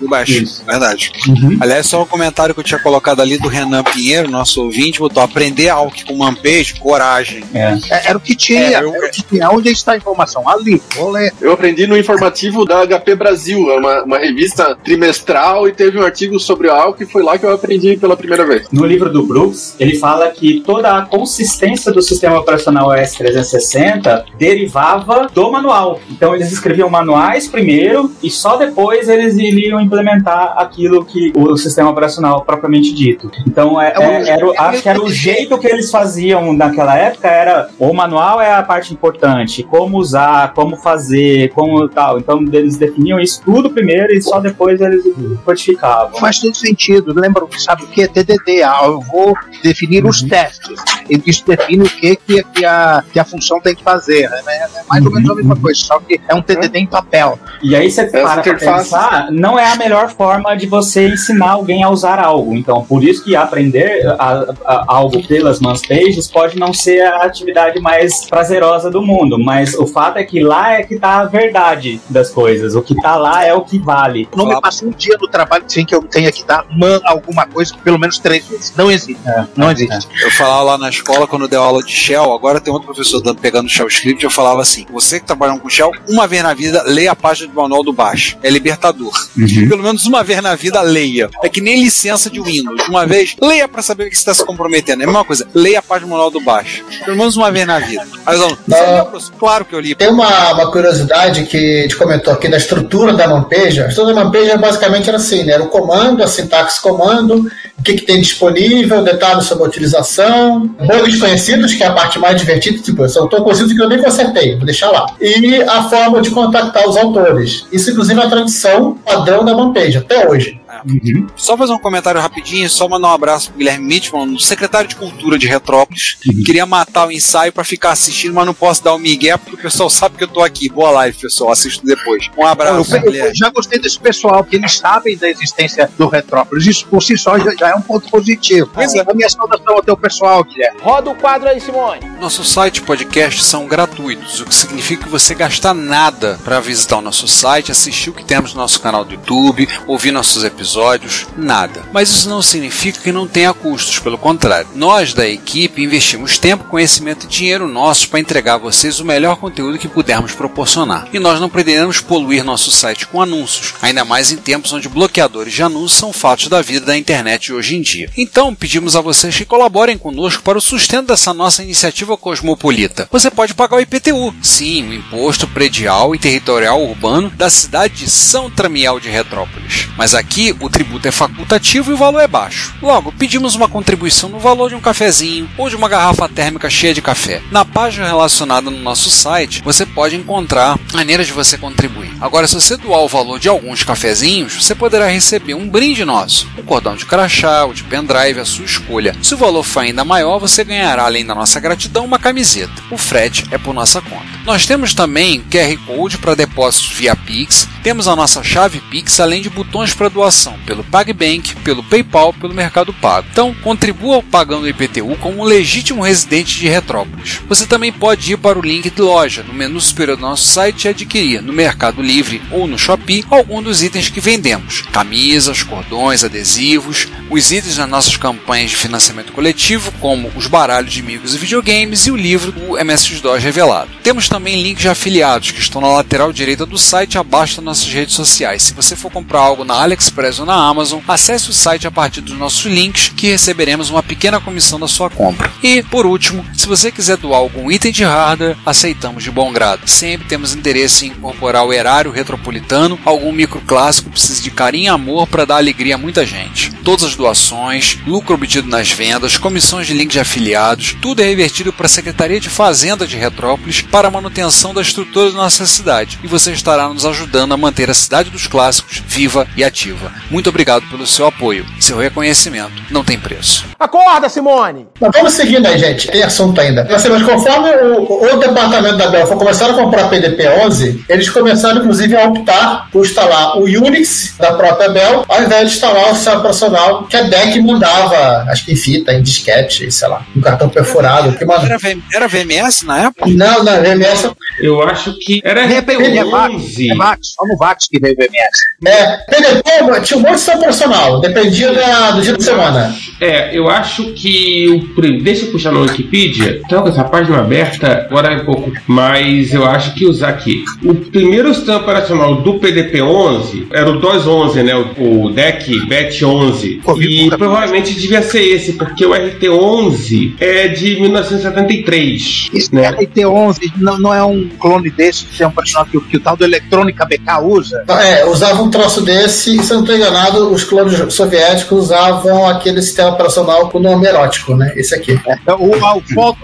Do baixo, verdade. Aliás, só um comentário que eu tinha colocado ali do Renan Pinheiro, nosso ouvinte, botou aprender algo com Manpage, coragem. É, era o que tinha, É, era o que tinha. Onde está a informação? Ali, vou ler. Eu aprendi no informativo da HP Brasil, é uma, uma revista trimestral, e teve um artigo sobre o Alck, e foi lá que eu aprendi pela primeira vez. No livro do Brooks, ele fala que toda a consistência do sistema operacional OS 360 derivava do manual. Então eles escreviam manuais primeiro e só depois eles iriam implementar aquilo que o sistema operacional propriamente dito. Então é, é- era, o- acho que era o jeito que eles faziam naquela época era o manual é a parte importante, como usar, como fazer, como tal. Então eles definiam isso tudo primeiro e só depois eles codificavam. Faz todo sentido. Lembra, sabe o que? TDD. Ah, eu vou definir os testes. E Isso define o que, que, que, a, que a função tem que fazer. né? É mais ou menos a mesma coisa, só que é um TDD em papel. E aí você para pra pensar, não é a melhor forma de você ensinar alguém a usar algo. Então, por isso que aprender a- a- algo pelas mans pages pode não ser a atividade mais prazerosa do mundo, mas o fato é que lá é que tá a verdade das coisas. O que tá lá é o que vale. Não me passa um dia no trabalho sem que eu tenha que dar man alguma coisa pelo menos três. Não existe. não existe. Eu falava lá na escola, quando eu dei aula de Shell, agora tem outro professor dando, pegando Shell Script, eu falava assim: você que trabalha com Shell, uma vez na vida, leia a página do manual do baixo. É libertador. Pelo menos uma vez na vida, leia. É que nem licença de Windows. Uma vez, leia pra saber o que você tá se comprometendo. É a mesma coisa, leia a página manual do baixo. Pelo menos uma vez na vida. Aí os alunos, você Não. leu, professor? Claro que eu li. Tem uma, uma curiosidade que a gente comentou aqui da estrutura da Mampeja. A estrutura da Mampeja basicamente era assim, né? Era o comando, a sintaxe comando, que, que tem disponível, detalhes sobre a utilização, bugs conhecidos, que é a parte mais divertida, tipo, eu só tô conhecido que eu nem consertei, vou deixar lá. E a forma de contactar os autores. Isso, inclusive, é a tradição padrão da Mampeja, até hoje. Só fazer um comentário rapidinho, só mandar um abraço pro Guilherme Mitchell, secretário de Cultura de Retrópolis. Queria matar o ensaio pra ficar assistindo, mas não posso dar o migué porque o pessoal sabe que eu tô aqui. Boa live, pessoal. Assisto depois. Um abraço, Eu, eu Guilherme. já gostei desse pessoal, que eles sabem da existência do Retrópolis. Isso por si só já, já é um ponto positivo. Pois é. A minha saudação ao teu pessoal, Guilherme. Roda o quadro aí, Simone. Nosso site e podcast são gratuitos, o que significa que você gasta nada para visitar o nosso site, assistir o que temos no nosso canal do YouTube, ouvir nossos episódios, nada. Mas isso não significa que não tenha custos, pelo contrário. Nós da equipe investimos tempo, conhecimento e dinheiro nosso para entregar a vocês o melhor conteúdo que pudermos proporcionar. E nós não pretendemos poluir nosso site com anúncios, ainda mais em tempos onde bloqueadores de anúncios são fatos da vida da internet hoje em dia. Então, pedimos a vocês que colaborem conosco para o sustento dessa nossa iniciativa cosmopolita. Você pode pagar o IPTU, sim, o Imposto Predial e Territorial Urbano da cidade de São Tramiel de Retrópolis. Mas aqui o tributo é facultativo e o valor é baixo. Logo, pedimos uma contribuição no valor de um cafezinho ou de uma garrafa térmica cheia de café. Na página relacionada no nosso site, você pode encontrar maneiras de você contribuir. Agora, se você doar o valor de alguns cafezinhos, você poderá receber um brinde nosso, um cordão de crachá ou de pendrive, a sua escolha. Se o valor for ainda maior, você ganhará, além da nossa gratidão, uma camiseta. O frete é por nossa conta. Nós temos também QR Code para depósitos via Pix, temos a nossa chave Pix, além de botões para doação pelo PagBank, pelo PayPal, pelo Mercado Pago. Então, contribua pagando o IPTU como um legítimo residente de Retrópolis. Você também pode ir para o link de loja no menu superior do nosso site e adquirir no Mercado Livre ou no Shopee algum dos itens que vendemos: camisas, cordões, adesivos, os itens das nossas campanhas de financiamento coletivo, como os baralhos de amigos e videogames e o livro do MS2 revelado. Temos também links de afiliados que estão na lateral direita do site abaixo das nossas redes sociais. Se você for comprar algo na AliExpress ou na Amazon, acesse o site a partir dos nossos links que receberemos uma pequena comissão da sua compra. E, por último, se você quiser doar algum item de hardware, aceitamos de bom grado. Sempre temos interesse em incorporar o erário retropolitano, algum microclássico precisa de carinho e amor para dar alegria a muita gente. Todas as doações, lucro obtido nas vendas, comissões de links de afiliados, tudo é revertido para a Secretaria de Fazenda de Retrópolis para a manutenção da estrutura da nossa cidade. E você estará nos ajudando a manter a cidade dos clássicos viva e ativa. Muito obrigado pelo seu apoio. Seu reconhecimento não tem preço. Acorda, Simone. Mas vamos seguindo aí, gente. Tem assunto ainda. Mas, mas conforme o, o departamento da Belfor começaram a comprar PDP-11, eles começaram, inclusive, a optar por instalar o Unix da própria Bell, ao invés de instalar o sistema operacional que a DEC mandava, acho que em fita, em disquete, sei lá, um cartão perfurado. Que manda... Era, V- era VMS na época? Não, não, VMS. Eu acho que era É VAX, RP11. é VAX, só no VAX que veio VMS. É, PDP tinha um monte de sistema operacional, dependia da- do dia da semana. É, eu acho que o. Deixa eu puxar na Wikipedia. Então, com essa página aberta, agora é um pouco. Mas eu acho que usar aqui. O primeiro sistema operacional do PDP-11 era o DOS 11, né? O, o DEC BET 11. E provavelmente devia ser esse, porque o RT-11 é de 1973. Né? RT11 não, não é um clone desse que é um personagem que, o- que o tal do Eletrônica BK usa? É, usava um troço desse, e eu não estou enganado, os clones soviéticos usavam aquele sistema operacional com nome erótico, né? Esse aqui. É, o Alfaldo.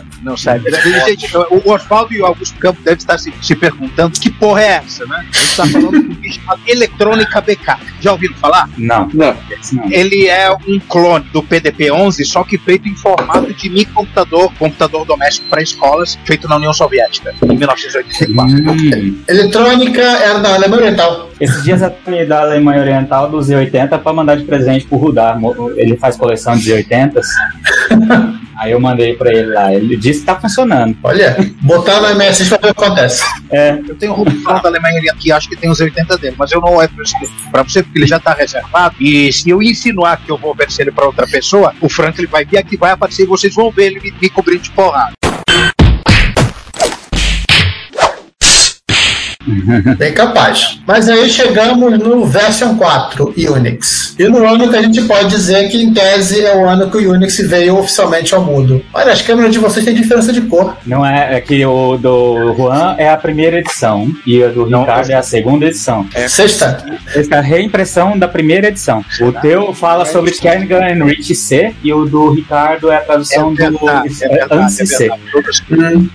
Não sabe. Gente, o Oswaldo e o Augusto Campos devem estar se, se perguntando que porra é essa, né? A gente está falando de um bicho chamado Eletrônica BK. Já ouviram falar? Não. Não. Ele é um clone do PDP-11, só que feito em formato de microcomputador, computador doméstico para escolas, feito na União Soviética, em 1984. Hum. Eletrônica era da Alemanha Oriental. Esses dias eu me da Alemanha Oriental do Z80 pra mandar de presente pro Rudar. Ele faz coleção de Z80s. Aí eu mandei pra ele lá. Ele disse que tá funcionando. Olha, botar no MS pra ver o que acontece. É. Eu tenho um robô da Alemanha que acho que tem uns 80 dele, mas eu não é para você porque ele já está reservado. E se eu insinuar que eu vou oferecer ele para outra pessoa, o Franklin vai vir aqui, vai aparecer e vocês vão ver ele me, me cobrindo de porrada. Bem capaz. Mas aí chegamos no version 4 Unix. E no ano que a gente pode dizer que, em tese, é o ano que o Unix veio oficialmente ao mundo. Olha, as câmeras de vocês têm diferença de cor. Não é, é que o do Juan é a primeira edição e o do Ricardo é a segunda edição. É. Sexta. Essa é a reimpressão da primeira edição. O teu fala sobre Kernigan and Rich C e o do Ricardo é a tradução do Ansi C.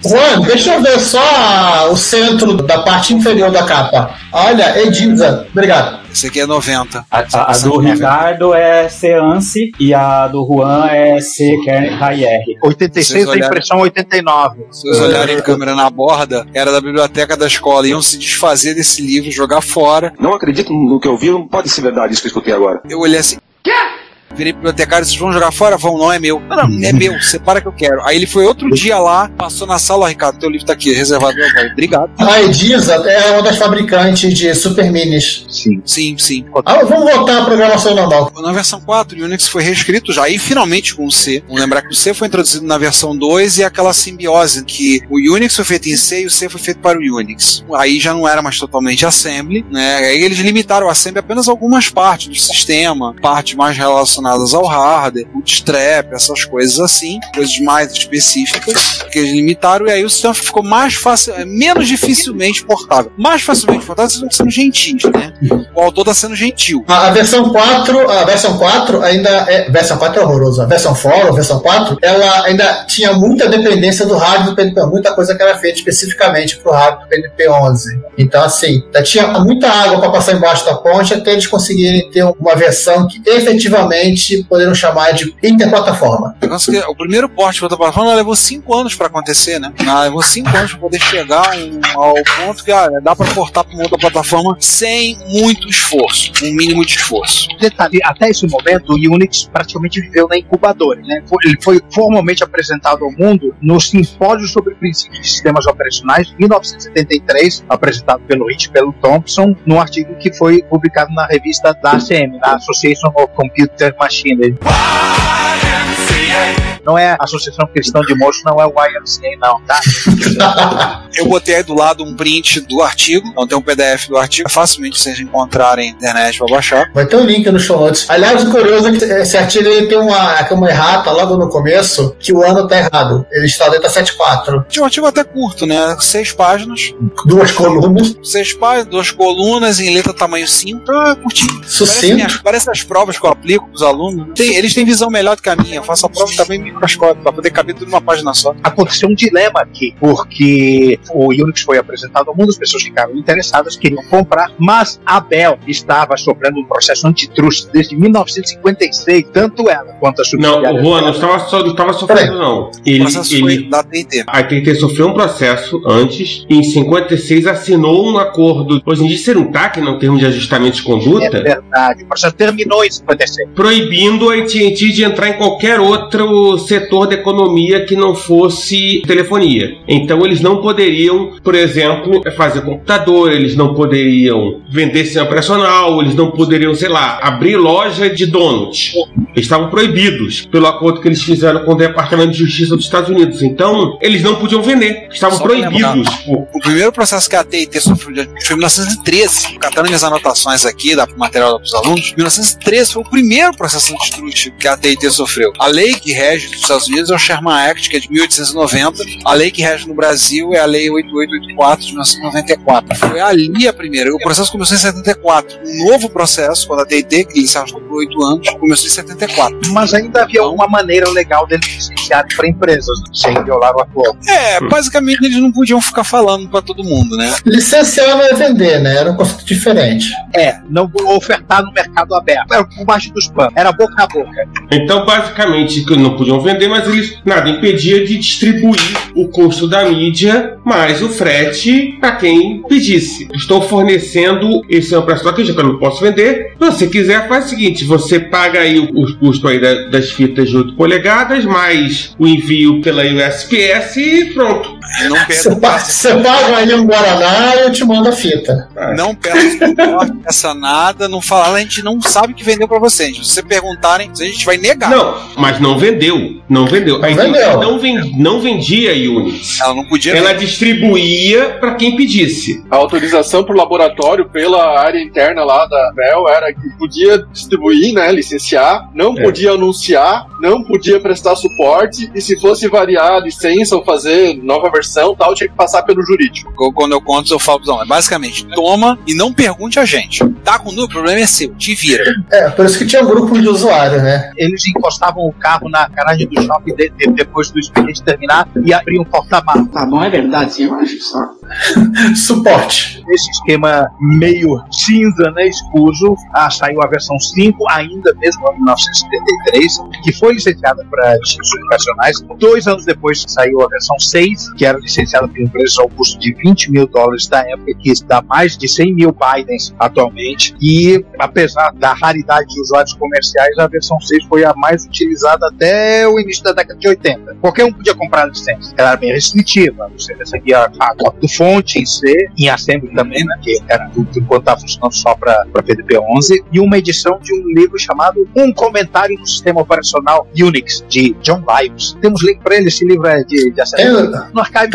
Juan, deixa eu ver só o centro da parte inferior da capa. Olha, Edisa. Obrigado. Esse aqui é 90. A, a, a do Ricardo é C ANSI e a do Juan é C KR. 86 da impressão 89. Se vocês olharem a câmera na borda, era da biblioteca da escola. Iam se desfazer desse livro, jogar fora. Não acredito no que eu vi, não pode ser verdade isso que eu escutei agora. Eu olhei assim. Quê? Virei bibliotecário, vocês vão jogar fora? Vão, não é meu. Não, não, é meu, separa que eu quero. Aí ele foi outro dia lá, passou na sala, Ricardo, teu livro tá aqui, reservado. Obrigado. A Edisa é uma das fabricantes de Super Minis. Sim. Sim, sim. Ah, vamos voltar à programação normal. Na versão 4, o Unix foi reescrito já, e finalmente com o C. Vamos lembrar que o C foi introduzido na versão 2 e aquela simbiose que o Unix foi feito em C e o C foi feito para o Unix. Aí já não era mais totalmente assembly, né? Aí eles limitaram o assembly apenas algumas partes do sistema, partes mais relacionadas ao hardware, bootstrap, essas coisas assim, coisas mais específicas que eles limitaram e aí o sistema ficou mais fácil, menos dificilmente portável. Mais facilmente portável, vocês estão sendo gentis, né? O autor está sendo gentil. A, a versão 4, a versão 4 ainda é. Versão 4 é horrorosa. A versão 4, a versão 4, ela ainda tinha muita dependência do hardware do PNP, muita coisa que era feita especificamente para o hardware do PNP 11. Então, assim, tinha muita água para passar embaixo da ponte até eles conseguirem ter uma versão que efetivamente poderiam chamar de interplataforma. O primeiro porte para plataforma levou 5 anos para acontecer, né? Ah, levou 5 anos para poder chegar ao ponto que ah, dá para portar para uma outra plataforma sem muito esforço, um mínimo de esforço. Detalhe, até esse momento o Unix praticamente viveu na incubadora, né? Ele foi formalmente apresentado ao mundo no simpósio sobre princípios de sistemas operacionais de 1973, apresentado pelo Rich pelo Thompson, num artigo que foi publicado na revista da ACM, a Association of Computer Machine. Dele. YMCA. Não é a Associação Cristã de Moço, não é o YMCA, não, tá? Eu botei aí do lado um print do artigo, então tem um PDF do artigo, é facilmente vocês encontrarem na internet pra baixar. Vai ter um link no show notes. Aliás, o curioso é que esse artigo ele tem uma, uma errata logo no começo, que o ano tá errado. Ele está dentro da 74. Tinha um artigo até curto, né? Seis páginas. Duas colunas. Seis páginas, duas colunas, em letra tamanho 5. Ah, curtinho. Sucinto. Parece, parece as provas que eu aplico pros alunos. Tem, eles têm visão melhor do que a minha. Eu faço a prova também pra poder caber tudo numa página só. Aconteceu um dilema aqui, porque o Unix foi apresentado ao mundo, as pessoas ficaram interessadas, queriam comprar, mas a Bell estava sofrendo um processo antitruste desde 1956, tanto ela quanto a Não, o Juan não estava, só, não estava sofrendo, não. Ele, o processo ele, foi da a TT sofreu um processo antes, e em 56 assinou um acordo. Hoje em dia não tá que não termos de ajustamento de conduta. É verdade, o processo terminou em 56. proibindo a AT&T de entrar em qualquer outro setor da economia que não fosse telefonia. Então eles não poderiam, por exemplo, fazer computador, eles não poderiam vender sistema operacional, eles não poderiam, sei lá, abrir loja de donuts. Eles estavam proibidos pelo acordo que eles fizeram com o Departamento de Justiça dos Estados Unidos. Então eles não podiam vender, estavam Só proibidos. O, primeiro processo que a TIT sofreu foi em 1913. Catando minhas anotações aqui da material dos alunos, 1913 foi o primeiro processo antitruste que a TIT sofreu. A lei que rege nos Estados Unidos é o Sherman Act, que é de 1890. A lei que rege no Brasil é a Lei 8884 de 1994. Foi ali a primeira. O processo começou em 74. Um novo processo, quando a TIT, que se arrastou por oito anos, começou em 74. Mas ainda havia uma maneira legal deles licenciarem para empresas, sem violar o acordo. É, basicamente eles não podiam ficar falando para todo mundo, né? Licenciar não é vender, né? Era um conceito diferente. É, não ofertar no mercado aberto. Era por baixo dos panos. Era boca a boca. Então, basicamente, que não podiam vender, mas eles nada impedia de distribuir o custo da mídia mais o frete para quem pedisse. Estou fornecendo esse é um preço aqui, já que eu não posso vender. Se você quiser, faz o seguinte: você paga aí o, o custo aí da- das fitas de 8 polegadas, mais o envio pela USPS e pronto. Não Você pa- você paga ali um Guaraná e eu te mando a fita. Não peça suporte, peça nada, não fala, a gente não sabe que vendeu pra vocês. Se você perguntarem, a gente vai negar. Não, mas não vendeu. Não vendeu. A indústria não, ven- não vendia Unix. Ela não podia. Ela distribuía para quem pedisse. A autorização pro laboratório pela área interna lá da Bell era que podia distribuir, né, licenciar, não É. podia anunciar, não podia prestar suporte e se fosse variar a licença ou fazer nova versão, tal, tinha que passar pelo jurídico. Quando eu conto, eu falo, não, é basicamente, toma e não pergunte a gente. Tá com dúvida? O problema é seu, te vira. É, por isso que tinha grupo de usuário, né? Eles encostavam o carro na garagem do shopping de- de- depois do expediente terminar e abriam o porta-malas. Tá bom, é verdade, sim, eu acho só. Suporte. Nesse esquema meio cinza, né, escuso, ah, saiu a versão 5, ainda mesmo em 1973, que foi licenciada para destinos educacionais. Dois anos depois saiu a versão 6, que era licenciada por empresas ao custo de 20 mil dólares da época, que dá mais de 100 mil Bidens atualmente. E apesar da raridade de usuários comerciais, a versão 6 foi a mais utilizada até o início da década de 80. Qualquer um podia comprar a licença. Ela era bem restritiva. Você recebia a cópia do fonte em C, em assembly também, né? Que era tudo enquanto estava funcionando só para PDP-11. E uma edição de um livro chamado Um Comentário no Sistema Operacional Unix, de John Biles. Temos link para ele, esse livro é de, de acesso. No archive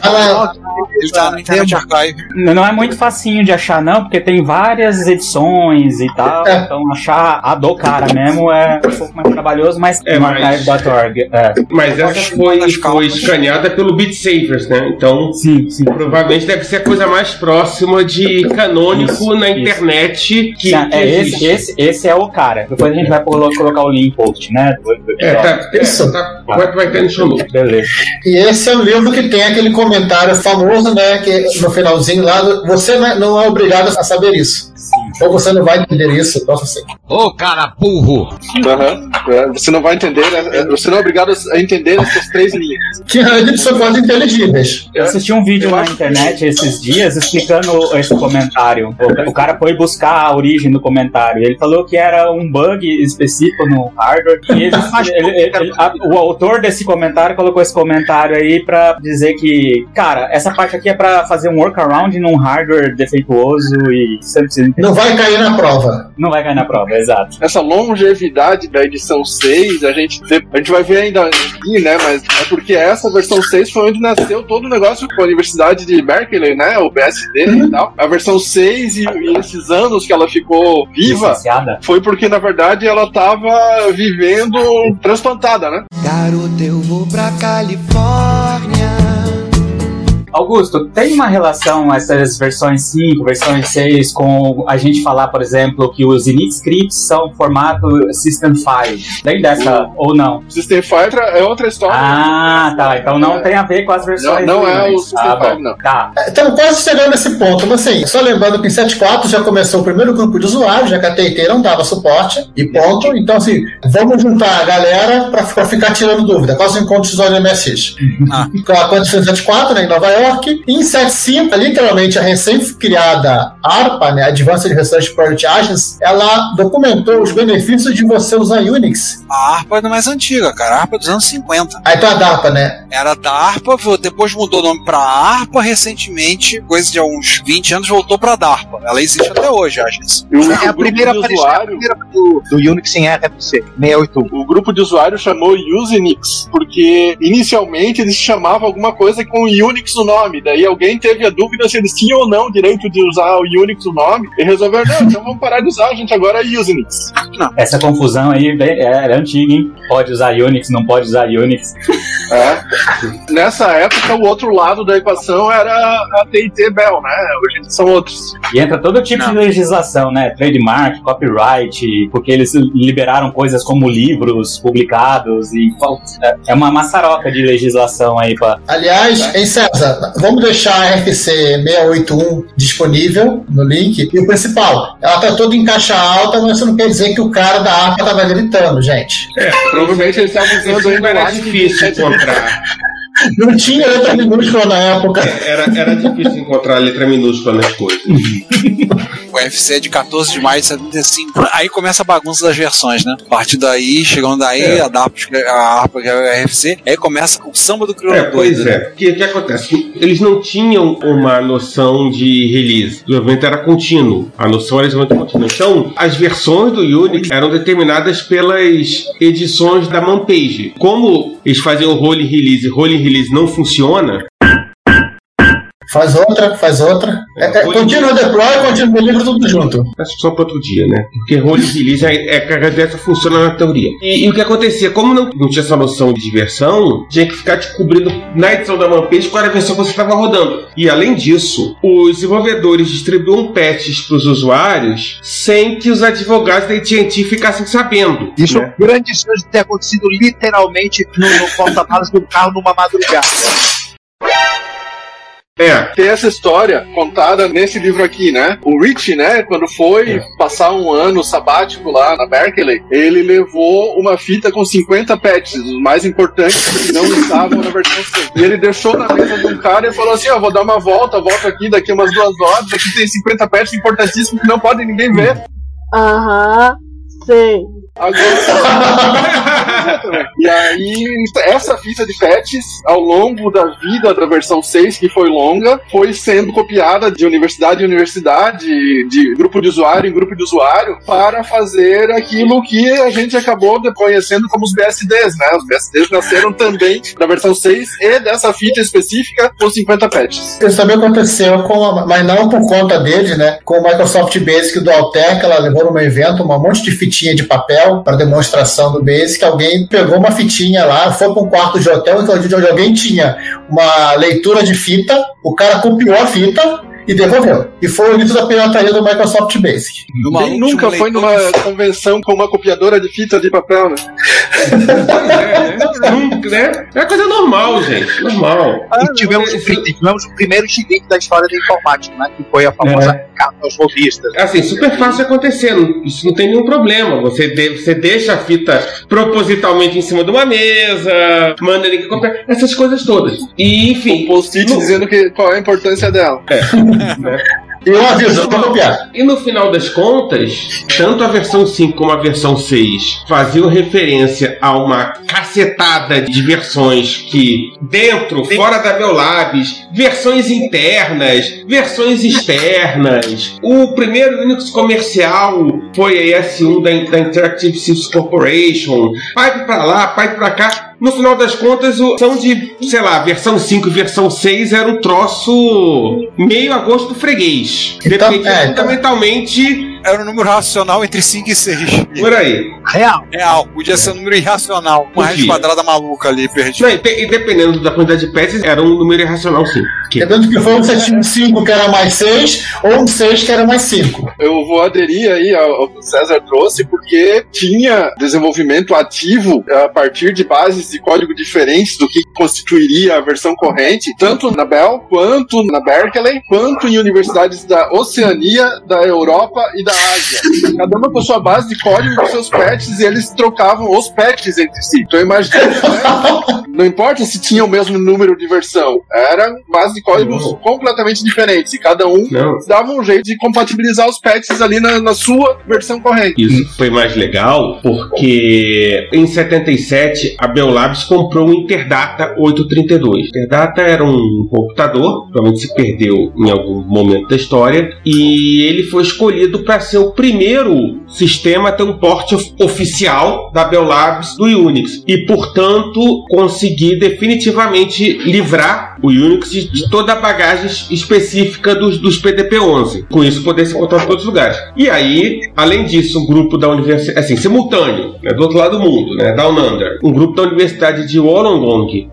Ele tá no Internet Archive. Não não é muito facinho de achar, não, porque tem várias edições e tal. Então achar a do cara mesmo é um pouco mais trabalhoso, mas É, no mas- archive.org. É. Mas ela foi, foi escaneada pelo Beat Savers, né? Então, sim, sim. provavelmente deve ser a coisa mais próxima de canônico na internet que, Sim, que é, esse, esse, esse é o cara. Depois a gente vai colo- colocar o link post, né? do- do É, tá, é, tá, vai, vai ter no show notes. Beleza. E esse é o livro que tem aquele comentário famoso, né? Que no finalzinho lá, você não é- não é obrigado a saber isso. Ou você não vai entender isso, nossa assim. Ô, cara burro! É, você não vai entender, né? Você não é obrigado a entender essas três linhas. Que eles são quase inteligíveis. Eu assisti um vídeo na internet esses dias explicando esse comentário. O, cara foi buscar a origem do comentário. Ele falou que era um bug específico no hardware. E ele- ele- ele- a- o autor desse comentário colocou esse comentário aí pra dizer que, cara, essa parte aqui é pra fazer um workaround num hardware defeituoso e você não vai cair na prova. Não vai cair na prova, exato. Essa longevidade da edição 6, a gente, a gente vai ver ainda aqui, né? Mas é porque essa versão 6 foi onde nasceu todo o negócio com a Universidade de Berkeley, né? O BSD e tal. A versão 6 e, e esses anos que ela ficou viva Licenciada. foi porque, na verdade, ela tava vivendo transplantada, né? Garoto, eu vou pra Califórnia. Augusto, tem uma relação essas versões 5, versões 6 com a gente falar, por exemplo, que os init scripts são formato system file? Tem dessa ou não? System File é outra história. Ah, tá. Então não tem a ver com as versões. Não, não é o System Ah. File, não. Tá. Estamos quase chegando nesse ponto, mas assim, só lembrando que em 7.4 já começou o primeiro grupo de usuários, já que a TT não dava suporte, e ponto. Então, assim, vamos juntar a galera para ficar tirando dúvida. Quais os encontros de usuário do MSX? Com a condição 7.4, né, em Nova York. E em 7.5, literalmente a recém-criada ARPA, né, Advanced Research Project Agency, ela documentou os benefícios de você usar Unix. A ARPA é mais antiga, cara. A ARPA é dos anos 50. Aí então a DARPA, né? Era da ARPA, depois mudou o nome pra ARPA, recentemente, coisa de uns 20 anos, voltou pra DARPA. Ela existe até hoje, a agência. É a primeira é a primeira do, do Unix em RFC, 681. O grupo de usuários chamou Usenix, porque inicialmente eles chamavam alguma coisa com Unix no nome. Daí alguém teve a dúvida se eles tinham ou não o direito de usar o Unix no nome e resolveram, não, então vamos parar de usar, a gente agora é Usenix. Essa confusão aí é, é antiga, hein? Pode usar Unix, não pode usar Unix. É. Nessa época, o outro lado da equação era a TIT Bell, né? Hoje são outros. E entra todo tipo de legislação, né? Trademark, copyright, porque eles liberaram coisas como livros publicados e é- é uma maçaroca de legislação aí pra. Aliás, em César, vamos deixar a RFC 681 disponível no link. E o principal, ela tá toda em caixa alta, mas isso não quer dizer que o cara da ARPA tava gritando, gente. Provavelmente eles estavam usando ainda era lá difícil encontrar. Não tinha letra minúscula na época. Era, era difícil encontrar letra minúscula nas coisas. O UFC é de 14 de maio de 75. Aí começa a bagunça das versões, né? A partir daí, chegando daí, É. a DAP, a harpa que é o UFC, aí começa o samba do crioulo. É, pois doido, é. né? O que, que acontece? Eles não tinham uma noção de release. O desenvolvimento era contínuo. A noção era desenvolvimento contínuo. Então, as versões do Unix eram determinadas pelas edições da Manpage. Como eles faziam role release. Role release não funciona, Faz outra, faz outra. É, é, continua deploy, continua delivery, tudo junto. Acho que só para outro dia, né? Porque role release é, é que a dessa funciona na teoria. E, e o que acontecia? Como não, não tinha essa noção de diversão, tinha que ficar descobrindo na edição da Manpage qual era a versão que você estava rodando. E além disso, os desenvolvedores distribuíam patches para os usuários sem que os advogados da AT&T ficassem sabendo. Isso né? é um grande sonho de ter acontecido literalmente no, no porta-malas do carro numa madrugada. É. Tem essa história contada nesse livro aqui, né? O Rich, né, quando foi passar um ano sabático lá na Berkeley, ele levou uma fita com 50 patches, os mais importantes que não estavam na versão 6. E ele deixou na mesa de um cara e falou assim: Ó, vou dar uma volta, volto aqui daqui umas duas horas, aqui tem 50 patches importantíssimos que não podem ninguém ver. Aham, sei. Agora. e aí, essa fita de patches, ao longo da vida da versão 6, que foi longa, foi sendo copiada de universidade em universidade, de grupo de usuário em grupo de usuário, para fazer aquilo que a gente acabou conhecendo como os BSDs, né? Os BSDs nasceram também da versão 6 e dessa fita específica com 50 patches. Isso também aconteceu com, a, mas não por conta deles, né? Com o Microsoft Basic do Altec, ela levou num evento um monte de fitinha de papel para demonstração do Basic. Alguém pegou uma fitinha lá, foi para um quarto de hotel onde alguém tinha uma leitura de fita, o cara copiou a fita e devolveu. E foi o início da pirataria do Microsoft Basic. Quem nunca foi numa convenção com uma copiadora de fita de papel, né? Nunca, né? É coisa normal, gente. Normal. E tivemos, o, pri- tivemos o primeiro gigante da história da informática, né? Que foi a famosa carta aos robistas. Assim, super fácil de acontecer. Isso não tem nenhum problema. Você, de- você deixa a fita propositalmente em cima de uma mesa, manda ninguém comprar. Essas coisas todas. E, enfim. Um post-it dizendo que, qual é a importância dela. E eu aviso, pra copiar. E no final das contas, tanto a versão 5 como a versão 6 faziam referência a uma cacetada de versões que, dentro, fora da Bell Labs, versões internas, versões externas. O primeiro Linux comercial foi a S1 da, da Interactive Systems Corporation. Pipe pra lá, pipe pra cá. No final das contas, o são de, sei lá, versão 5 e versão 6 era um troço meio a gosto do freguês. Dependia fundamentalmente. Era um número racional entre 5 e 6. Por aí. Real. Real. Podia ser um número irracional. Uma raiz quadrada maluca ali, perdida. Não, e, de- e dependendo da quantidade de peças, era um número irracional, sim. Que- Dependendo que foi um 75 que era mais 6 ou um 6 que era mais 5. Eu vou aderir aí ao, ao que o César trouxe, porque tinha desenvolvimento ativo a partir de bases de código diferentes do que constituiria a versão corrente, tanto na Bell, quanto na Berkeley, quanto em universidades da Oceania, da Europa e da Ásia. Cada uma com sua base de código com seus patches, e eles trocavam os patches entre si. Então imagina, né? não importa se tinha o mesmo número de versão, eram bases de códigos completamente diferentes, e cada um Não. dava um jeito de compatibilizar os patches ali na, na sua versão corrente. Isso foi mais legal porque em 77 a Bell Labs comprou o Interdata 832. Interdata era um computador, provavelmente se perdeu em algum momento da história, e ele foi escolhido para ser o primeiro sistema a ter um porte of- oficial da Bell Labs do Unix e, portanto, conseguir definitivamente livrar o Unix de, toda a bagagem es- específica dos, dos PDP-11. Com isso, poder se encontrar em todos os lugares. E aí, além disso, um grupo da universidade, assim, simultâneo, né, do outro lado do mundo, né, Down Under, um grupo da Universidade de Wollongong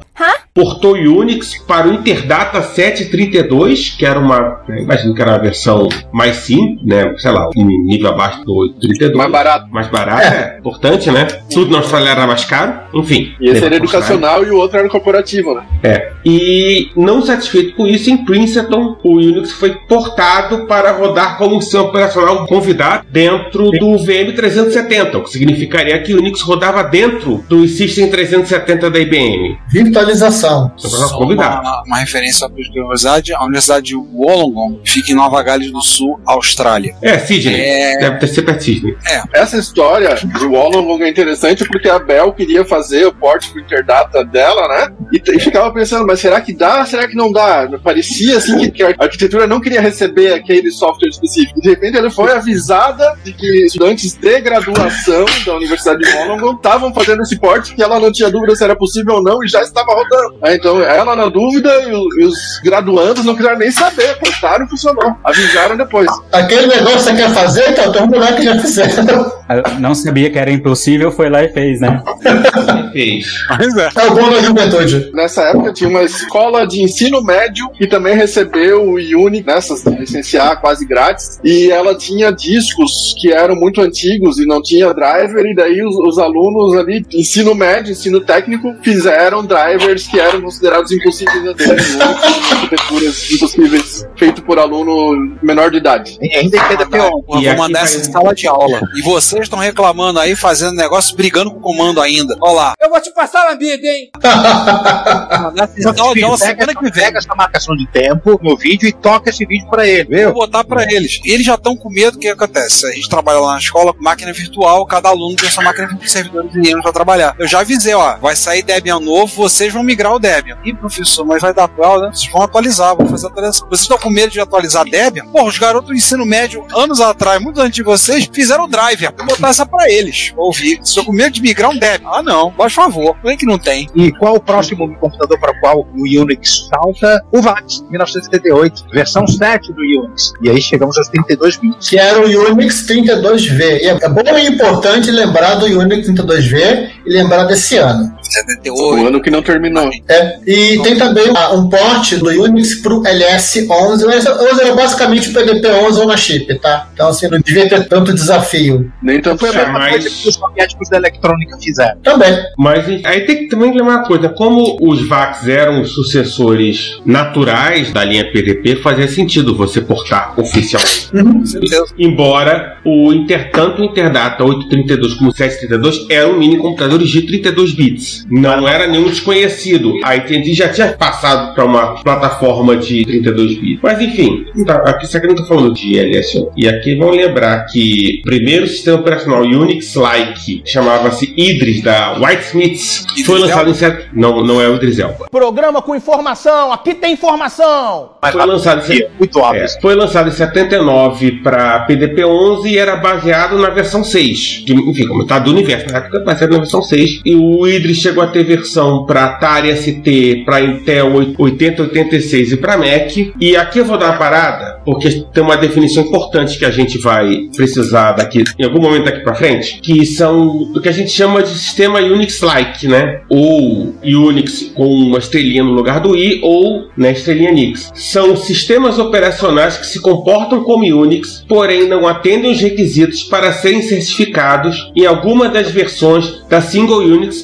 portou Unix para o Interdata 732, que era uma, né, imagino que era uma versão mais simples, né, sei lá, um nível abaixo do 832. Mais barato. Mais barato, é, importante, né? Tudo na Austrália era mais caro, enfim. E esse era a educacional e o outro era corporativo, né? É. E não satisfeito com isso, em Princeton, o Unix foi portado para rodar como um sistema operacional convidado dentro do VM370, o que significaria que o Unix rodava dentro do System 370 da IBM. Virtualização. Só uma, uma referência para a universidade, a Universidade de Wollongong fica em Nova Gales do Sul, Austrália. É, Sydney. É. Deve ter perto de Sydney. Essa história de Wollongong é interessante porque a Bell queria fazer o port pro Interdata dela, né? E, e ficava pensando, mas será que dá? Será que não dá? Parecia assim que, a arquitetura não queria receber aquele software específico. De repente ela foi avisada de que estudantes de graduação da Universidade de Wollongong estavam fazendo esse port que ela não tinha dúvida se era possível ou não e já estava rodando. Aí, então ela na dúvida e, os graduandos não quiseram nem saber. Portaram e funcionou. Avisaram depois. Aquele negócio que você quer fazer, então tem um moleque que já fizeram. Não sabia que era impossível, foi lá e fez, né? Fez. Mas é. É o bom da juventude. Nessa época tinha uma escola de ensino médio que também recebeu o Unix nessas licenciar quase grátis e ela tinha discos que eram muito antigos e não tinha driver e daí os, os alunos ali ensino médio, ensino técnico fizeram drivers que eram considerados impossíveis a Unix, arquiteturas impossíveis feito por aluno menor de idade. E ainda em PDP Eu E vou mandar vai- essa sala de aula. E vocês estão reclamando aí, fazendo negócio, brigando com o comando ainda. Olha lá. Eu vou te passar a vida, hein? Mandar essa em sala de aula semana que vem. Pega essa marcação de tempo no vídeo e toca esse vídeo pra ele, Vou viu? botar pra eles. Eles já estão com medo. O que acontece? A gente trabalha lá na escola com máquina virtual. Cada aluno tem sua máquina virtual, servidores meninos pra trabalhar. Eu já avisei, ó. Vai sair Debian novo, vocês vão migrar o Debian. Ih, professor, mas vai dar atual, né? Vocês vão atualizar, vão fazer atualização. Vocês estão com medo de atualizar Debian? Porra, os garotos do ensino médio, anos atrás, muito antes de vocês, fizeram o driver. Vou botar essa pra eles. Ouvir. Vocês estão com medo de migrar um Debian? Ah, não. Por favor. Não é que não tem. E qual o próximo computador para o qual o Unix salta? O VAX, 1978, versão 7 do Unix. E aí chegamos aos 32 bits. Que era o Unix 32V. E é bom e importante lembrar do Unix 32V e lembrar desse ano. 78. O ano que não terminou. É, e tem também ah, um port do Unix pro LS11. O LS11 era basicamente o PDP-11 ou na chip, tá? Então, assim, não devia ter tanto desafio. Nem tanto Foi a mesma mas- coisa que os soviéticos da eletrônica fizeram. Também. Mas aí tem que também lembrar uma coisa: como os VAX eram sucessores naturais da linha PDP, fazia sentido você portar oficialmente. Certeza. Embora o Inter, tanto o Interdata 832 como o 732 eram mini computadores de 32 bits. Não era nenhum desconhecido. A AT&T já tinha passado para uma plataforma de 32 bits. Mas enfim, tá- aqui isso aqui não está falando de LSO. E aqui vão lembrar que o primeiro sistema operacional Unix-like chamava-se Idris da Whitesmiths. Foi lançado em set... Não, não é o Idris Elba. Programa com informação, aqui tem informação. Mas Foi lançado em set- muito óbvio. É, foi lançado em 79 para PDP-11 e era baseado na versão 6. Que, enfim, como tá do universo, na época baseado na versão 6. E o Idris chegou a ter versão para Atari ST, para Intel 8086 e para Mac. E aqui eu vou dar uma parada, porque tem uma definição importante que a gente vai precisar daqui em algum momento daqui para frente, que são o que a gente chama de sistema Unix-like, né? Ou Unix com uma estrelinha no lugar do i ou na estrelinha Nix. São sistemas operacionais que se comportam como Unix, porém não atendem os requisitos para serem certificados em alguma das versões da Single Unix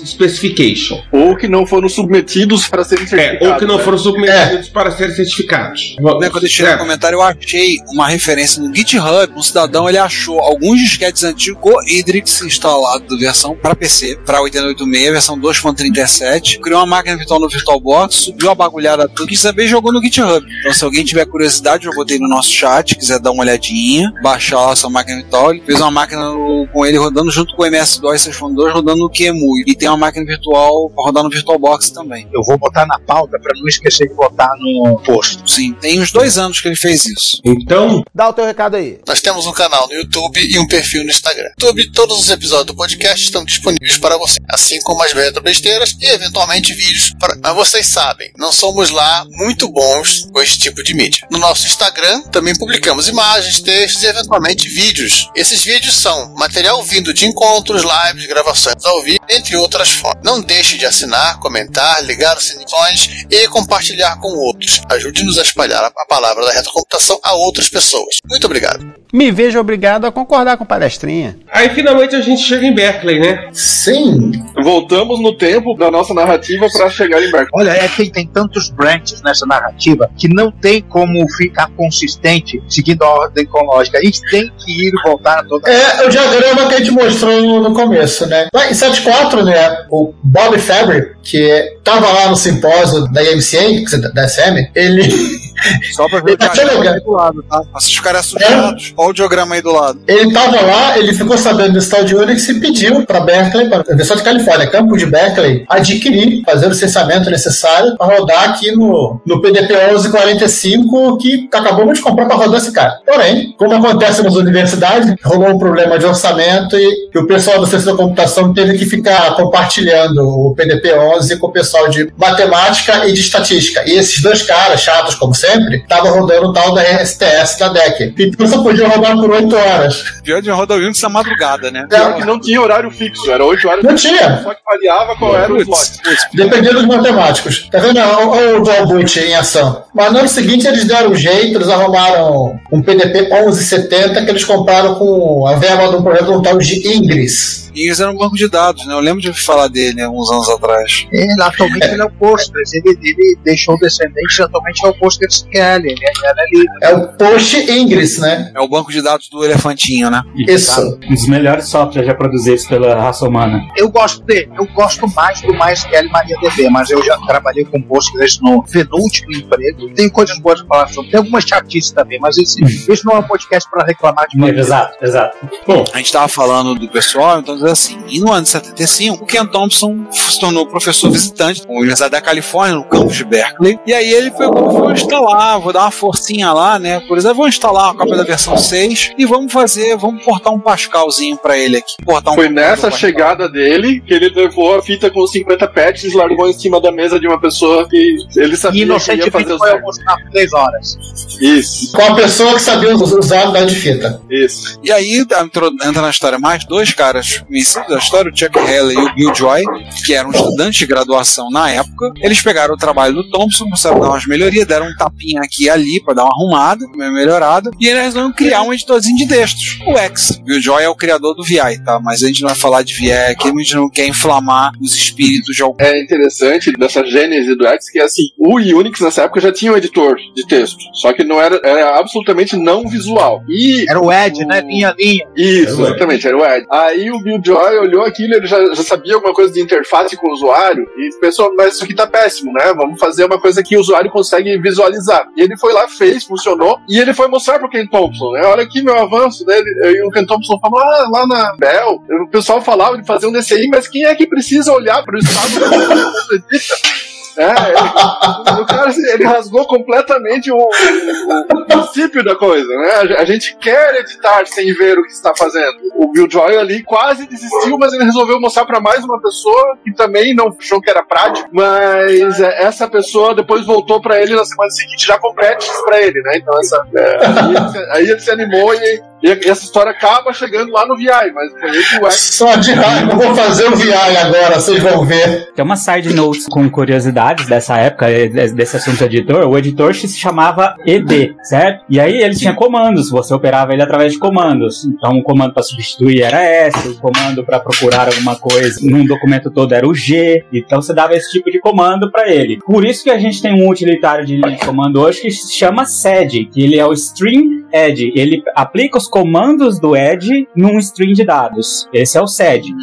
Specification. Ou que não foram submetidos para serem É, certificados. ou que não né? foram submetidos para serem certificados. Né, quando eu tirei É. o comentário, eu achei uma referência no GitHub. Um cidadão ele achou alguns disquetes antigos com Idrix instalado da versão para PC, para 886, versão 2.37. Criou uma máquina virtual no VirtualBox, subiu a bagulhada tudo e também jogou no GitHub. Então, se alguém tiver curiosidade, eu botei no nosso chat, quiser dar uma olhadinha, baixar lá a sua máquina virtual. Ele fez uma máquina no- com ele rodando junto com o MS-DOS 6.2, rodando no QEMU. E tem uma máquina virtual para rodar no VirtualBox também. Eu vou botar na pauta para não esquecer de botar no post. Sim, tem uns dois anos que ele fez isso. Então, Dá o teu recado aí. Nós temos um canal no YouTube e um perfil no Instagram. No YouTube, todos os episódios do podcast estão disponíveis para você, assim como as retro besteiras e eventualmente vídeos. Para... Mas vocês sabem, não somos lá muito bons com esse tipo de mídia. No nosso Instagram também publicamos imagens, textos e eventualmente vídeos. Esses vídeos são material vindo de encontros, lives, gravações ao vivo, entre outras formas. Não deixe de assinar, comentar, ligar os sininhos e compartilhar com outros. Ajude-nos a espalhar a palavra da retrocomputação a outras pessoas. Muito obrigado. me vejo obrigado a concordar com palestrinha. Aí finalmente a gente chega em Berkeley, né? Sim. Voltamos no tempo da nossa narrativa pra chegar em Berkeley. Olha, é que tem tantos branches nessa narrativa que não tem como ficar consistente seguindo a ordem cronológica. A gente tem que ir e voltar a toda É o diagrama que a gente mostrou no, no começo, né? Em 74, né, o Bob Fabre, que tava lá no simpósio da IMCA, da SM, ele... Só pra ver Ele o tá aí do lado, tá? Os caras sujados. Olha o diagrama aí do lado. Ele tava lá, ele ficou sabendo desse tal de Unix e pediu para Berkeley, para a Universidade de Califórnia, campo de Berkeley, adquirir, fazer o licenciamento necessário para rodar aqui no, no PDP 1145, que acabamos de comprar para rodar esse cara. Porém, como acontece nas universidades, rolou um problema de orçamento e, e o pessoal do ciência da computação teve que ficar compartilhando o PDP 11 com o pessoal de matemática e de estatística. E esses dois caras, chatos como sempre, estavam rodando o tal da STS da DEC. Então só podia rodar por 8 horas. Pior de rodar o Unix na madrugada, né? Pior que não tinha horário fixo, era 8 horas. Não tinha. Só que variava qual era o slot. Dependendo dos matemáticos. Tá vendo? Olha o Valbut em ação. Mas no ano seguinte eles deram um jeito, eles arrumaram um PDP 1170 que eles compraram com a verba de um projeto um tal de Ingres. Ingres era um banco de dados, né? Eu lembro de falar dele né, uns anos atrás. Ele atualmente ele é o Postgres, ele, ele deixou descendente, atualmente é o PostgreSQL, ele, ele era líder. É o Post Ingres, né? É o banco de dados do elefantinho, né? Isso. Um dos melhores softwares já produzidos pela raça humana. Eu gosto dele, eu gosto mais do MySQL MariaDB, mas eu já trabalhei com Postgres no penúltimo emprego. Tem coisas boas para falar sobre, tem algumas chatices também, mas esse, esse não é um podcast para reclamar de. Exato, exato. Bom, a gente tava falando do pessoal, então dizer assim, e no ano de 75, o Ken Thompson se tornou professor visitante na Universidade da Califórnia, no campus de Berkeley, e aí ele pegou, vou instalar, vou dar uma forcinha lá, né, por exemplo, vou instalar a cópia da versão 6 e vamos fazer, vamos portar um Pascalzinho pra ele aqui. Portar um Foi nessa chegada dele que ele levou a fita com 50 patches, largou em cima da mesa de uma pessoa que ele sabia que ia fazer foi certo. almoçar por 3 horas. Isso. Com a pessoa que sabia usar a de fita. Isso. E aí entra na história mais dois caras conhecidos da história, o Chuck Haley e o Bill Joy, que eram estudantes de graduação na época. Eles pegaram o trabalho do Thompson, começaram a dar umas melhorias, deram um tapinha aqui e ali pra dar uma arrumada, uma melhorada, e eles resolveram criar um editorzinho de textos, o X. Bill Joy é o criador do VI, tá? Mas a gente não vai falar de VI aqui, a gente não quer inflamar os espíritos de algum. É interessante dessa gênese do X que assim, o Unix nessa época já tinha um editor de texto, só que não era, era absolutamente não visual. E Era o Ed, né? Linha, linha. Isso, exatamente, era o Ed. Aí o Bill Joy olhou aquilo, ele já, já sabia alguma coisa de interface com o usuário e pensou, mas isso aqui tá péssimo, né? Vamos fazer uma coisa que o usuário consegue visualizar. E ele foi lá, fez, funcionou, e ele foi mostrar pro Ken Thompson, né? Olha aqui meu avanço dele. E o Ken Thompson falou, ah, lá na Bell, o pessoal falava de fazer um DCI, mas quem é que precisa olhar pro estado mundo edita? É, ele, o cara ele rasgou completamente o, o- princípio da coisa, né? A, a gente quer editar sem ver o que está fazendo. O Bill Joy ali quase desistiu, mas ele resolveu mostrar para mais uma pessoa que também não achou que era prático, mas é, essa pessoa depois voltou para ele na semana seguinte já com patches para ele, né? Então essa, é, aí, ele se, aí ele se animou e, e essa história acaba chegando lá no VI, mas foi que o X Só de raiva, eu vou fazer o VI agora, vocês vão ver. Tem uma side notes com curiosidades dessa época, eh, des- desse assunto editor. O editor se chamava ED, certo? E aí ele tinha comandos, você operava ele através de comandos. Então, um comando para substituir era S, o comando para procurar alguma coisa num documento todo era o G. Então, você dava esse tipo de comando para ele. Por isso que a gente tem um utilitário de linha de comando hoje que se chama SED, que ele é o String Ed. Ele aplica os comandos do Ed num string de dados. Esse é o SED.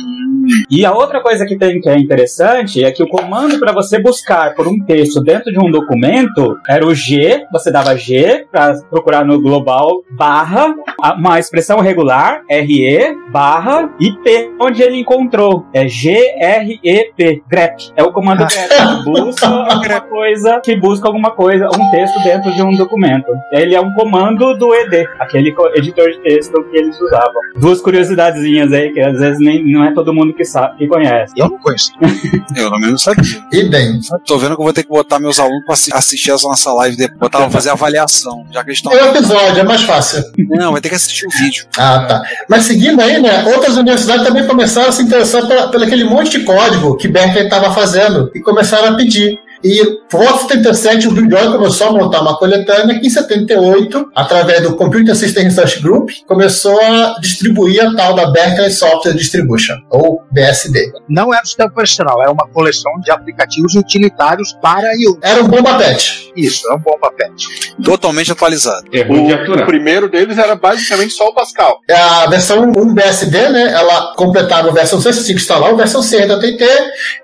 E a outra coisa que tem que é interessante é que o comando para você buscar por um texto dentro de um documento era o G, você dava G para procurar no global barra uma expressão regular RE barra IP, onde ele encontrou é G-R-E-P, grep. É o comando grep que busca alguma coisa, que busca alguma coisa, um texto dentro de um documento. Ele é um comando do ED, aquele editor de texto que eles usavam. Duas curiosidadezinhas aí que às vezes nem, não é todo mundo que sabe, que conhece. Eu não conheço. Eu também não sabia. Idem. Tô vendo que eu vou ter que botar meus alunos pra assi- assistir essa nossa live depois. Botar pra fazer avaliação, já que eles estão. É o episódio, é mais fácil. Não, vai ter que assistir o vídeo. Ah, tá. Mas seguindo aí, né, outras universidades também começaram a se interessar pelo aquele monte de código que Berkeley estava fazendo e começaram a pedir. E por volta de 77, o Bill Joy começou a montar uma coletânea que em 78, através do Computer System Research Group, começou a distribuir a tal da Berkeley Software Distribution, ou BSD. Não era o sistema operacional, era uma coleção de aplicativos utilitários para Unix. Era um bomba pet. Isso, era um bomba pet. Totalmente atualizado. É O aturar. primeiro deles era basicamente só o Pascal. A versão 1 BSD, né, ela completava a versão C, você tinha que instalar a versão C da TT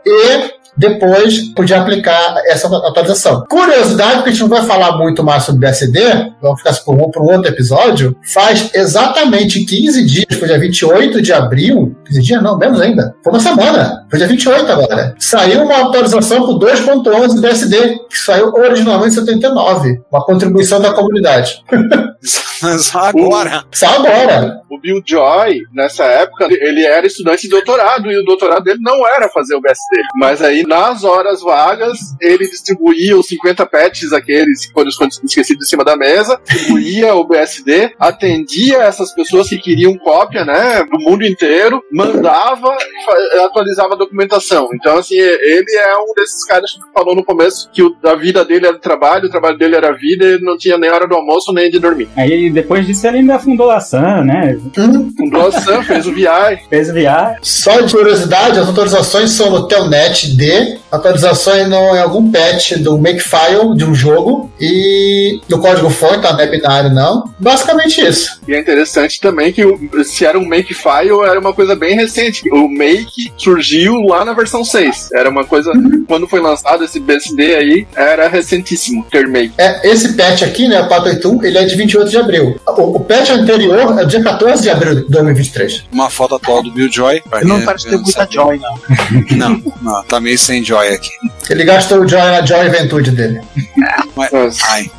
e depois podia aplicar essa atualização. Curiosidade, porque a gente não vai falar muito mais sobre BSD, vamos ficar por um, por um outro episódio, faz exatamente 15 dias, foi dia 28 de abril, 15 dias não, menos ainda, foi uma semana, foi dia 28 agora, saiu uma atualização para o 2.11 BSD, que saiu originalmente em 79, uma contribuição da comunidade. Só agora. Só agora. O Bill Joy, nessa época, ele era estudante de doutorado e o doutorado dele não era fazer o BSD. Mas aí, nas horas vagas, ele distribuía os 50 patches, aqueles que foram esquecidos em cima da mesa, distribuía o BSD, atendia essas pessoas que queriam cópia, né, do mundo inteiro, mandava e atualizava a documentação. Então, assim, ele é um desses caras que falou no começo que o- a vida dele era trabalho, o trabalho dele era vida, ele não tinha nem hora do almoço nem de dormir. Aí depois disso ele ainda fundou a Sun, né? Fundou a Sun, fez o VI. Fez o VR. Só de curiosidade, as atualizações são no Telnet D, atualizações no, em algum patch do Makefile de um jogo e do código-fonte, tá? Não é binário, não. Basicamente isso. E é interessante também que o- se era um Makefile, era uma coisa bem recente. O Make surgiu lá na versão 6. Era uma coisa. Quando foi lançado esse BSD aí, era recentíssimo ter Make. É, esse patch aqui, né, o 481, ele é de 28 de abril. O, o patch anterior é dia 14 de abril de 2023. Uma foto atual do Bill Joy. Ele não parece ter quem não muita joy, não. Não, não, tá meio sem joy aqui. Ele gastou o Joy na Joy Ventude dele. Mas, ai.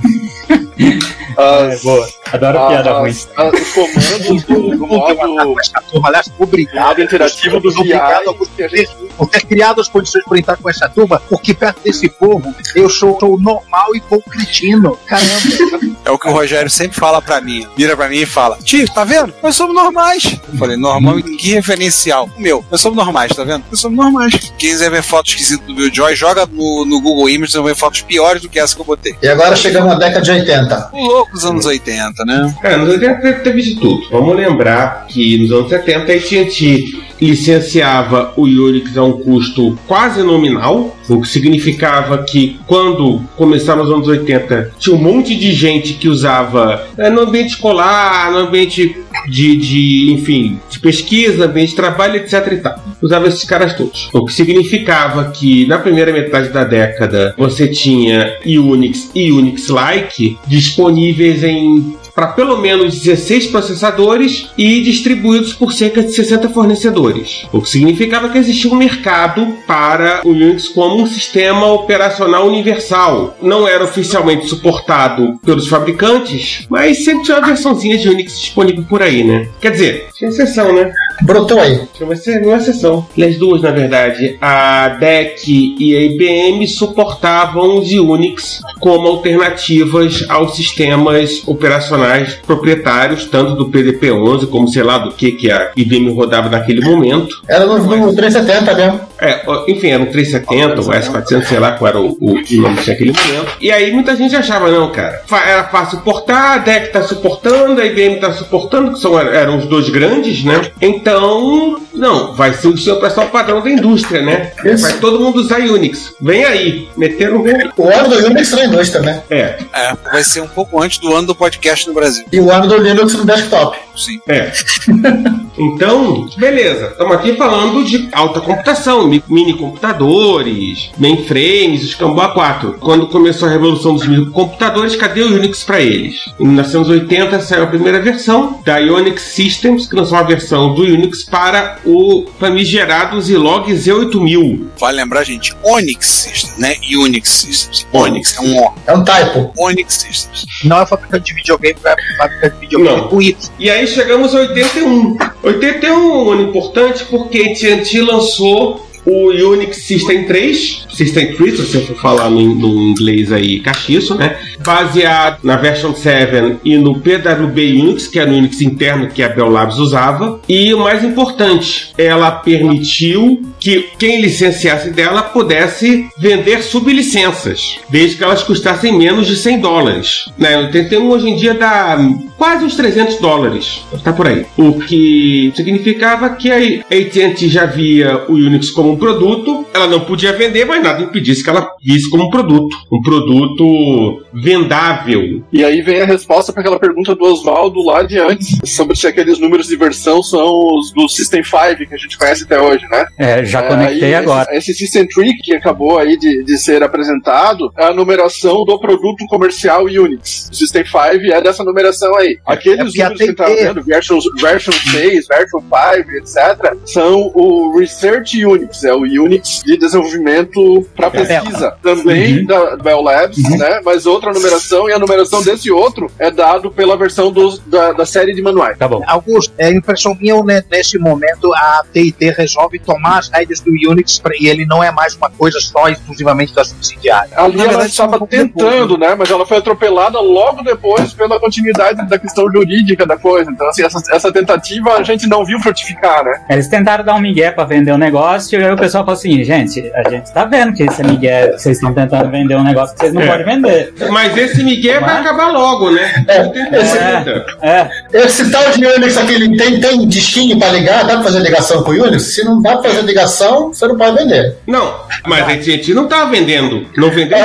É, boa. Adoro Ah, piada ruim. os comandos do, do modo, Essa turma, aliás, obrigado. interativo do VI. Obrigado por ter, por ter criado as condições para entrar com essa turma, porque perto desse povo eu sou, sou normal e pouco cretino. Caramba. É o que o Rogério sempre fala pra mim. Vira pra mim e fala: Tio, tá vendo? Nós somos normais. Eu falei: normal em que referencial? O meu. Nós somos normais, tá vendo? Nós somos normais. Quem quiser ver fotos esquisitas do Bill Joy, joga no, no Google Images e vai ver fotos piores do que essa que eu botei. E agora chegamos na década de 80. O dos anos 80, né? É, nos 80 teve de tudo. Vamos lembrar que nos anos 70 a AT&T licenciava o Unix a um custo quase nominal, o que significava que quando começaram os anos 80 tinha um monte de gente que usava é, no ambiente escolar, no ambiente de, de, enfim, de pesquisa, ambiente de trabalho, etc e tal. Usava esses caras todos. O que significava que na primeira metade da década você tinha Unix e Unix-like disponíveis em para pelo menos 16 processadores e distribuídos por cerca de 60 fornecedores. O que significava que existia um mercado para o Unix como um sistema operacional universal. Não era oficialmente suportado pelos fabricantes, mas sempre tinha uma versãozinha de Unix disponível por aí, né? Quer dizer, tinha exceção, né? Brotou aí. Uma exce- uma exceção. E as duas, na verdade, a DEC e a IBM suportavam os Unix como alternativas aos sistemas operacionais proprietários, tanto do PDP-11 como sei lá do que que a IBM rodava naquele momento. Era no, no 370 mesmo. É, enfim, era um 370, o S400, sei lá qual era o, o nome naquele momento. E aí muita gente achava, não, cara, era fácil suportar, a DEC tá suportando, a IBM tá suportando, que são, eram os dois grandes, né? Então, não, vai ser o seu pessoal padrão da indústria, né? Vai todo mundo usar Unix. Vem aí, meteram um O ano do Unix na indústria, né? É. É, vai ser um pouco antes do ano do podcast no Brasil. E o ano do Linux no desktop. Sim. É. Então, beleza. Estamos aqui falando de alta computação, mi- mini computadores, mainframes, os Cambó 4. Quando começou a revolução dos microcomputadores, cadê o Unix para eles? Em 1980 saiu a primeira versão da Unix Systems, que lançou uma versão do Unix para o famigerado Zilog Z8000. Vale lembrar, gente, Onyx Systems, né? Unix Systems. Onyx, é um O. É um typo. Onyx Systems. Não é fabricante de videogame, é fabricante de videogame Não. com Y. E aí chegamos a 81. 81 é um ano importante porque AT&T lançou o Unix System 3, System 3, se você for falar no, inglês aí castiço, né? Baseado na version 7 e no PWB Unix, que era o Unix interno que a Bell Labs usava. E o mais importante, ela permitiu que quem licenciasse dela pudesse vender sublicenças, desde que elas custassem menos de 100 dólares. Né? O 81 hoje em dia dá quase uns 300 dólares, está por aí. O que significava que a AT&T já via o Unix como um produto, ela não podia vender, mas nada impedisse que ela visse como um produto, um produto vendável. E aí vem a resposta para aquela pergunta do Oswaldo lá de antes, sobre se aqueles números de versão são os do System 5 que a gente conhece até hoje, né? É, já conectei aí, agora. Esse, esse System Tree que acabou aí de, de ser apresentado é a numeração do produto comercial Unix. O System 5 é dessa numeração aí. Aqueles É, números que tá vendo, version, version 6, version 5, etc., são o Research Unix, é o Unix de desenvolvimento para pesquisa. Também Uhum. da Bell Labs, né? Mas outra numeração, e a numeração desse outro é dado pela versão dos, da, da série de manuais. Tá bom. Augusto, é impressão minha né, nesse momento a TIT resolve tomar as rédeas do Unix pra- e ele não é mais uma coisa só exclusivamente da subsidiária. Ali Na ela verdade, estava um pouco depois, tentando, né? Mas ela foi atropelada logo depois pela continuidade da questão jurídica da coisa. Então, assim, essa, essa tentativa a gente não viu frutificar, né? Eles tentaram dar um migué pra vender o negócio, e aí o pessoal falou assim: gente, a gente tá vendo que esse é migué, vocês estão tentando vender um negócio que vocês não É. podem vender. Mas esse Miguel vai acabar logo, né? É, esse- dúvida. É, Esse tal de Unix aqui, ele tem, tem disquinho pra ligar? Dá pra fazer ligação com o Unix? Se não dá pra fazer ligação, você não pode vender. Não, mas a AT&T não estava vendendo, não vendeu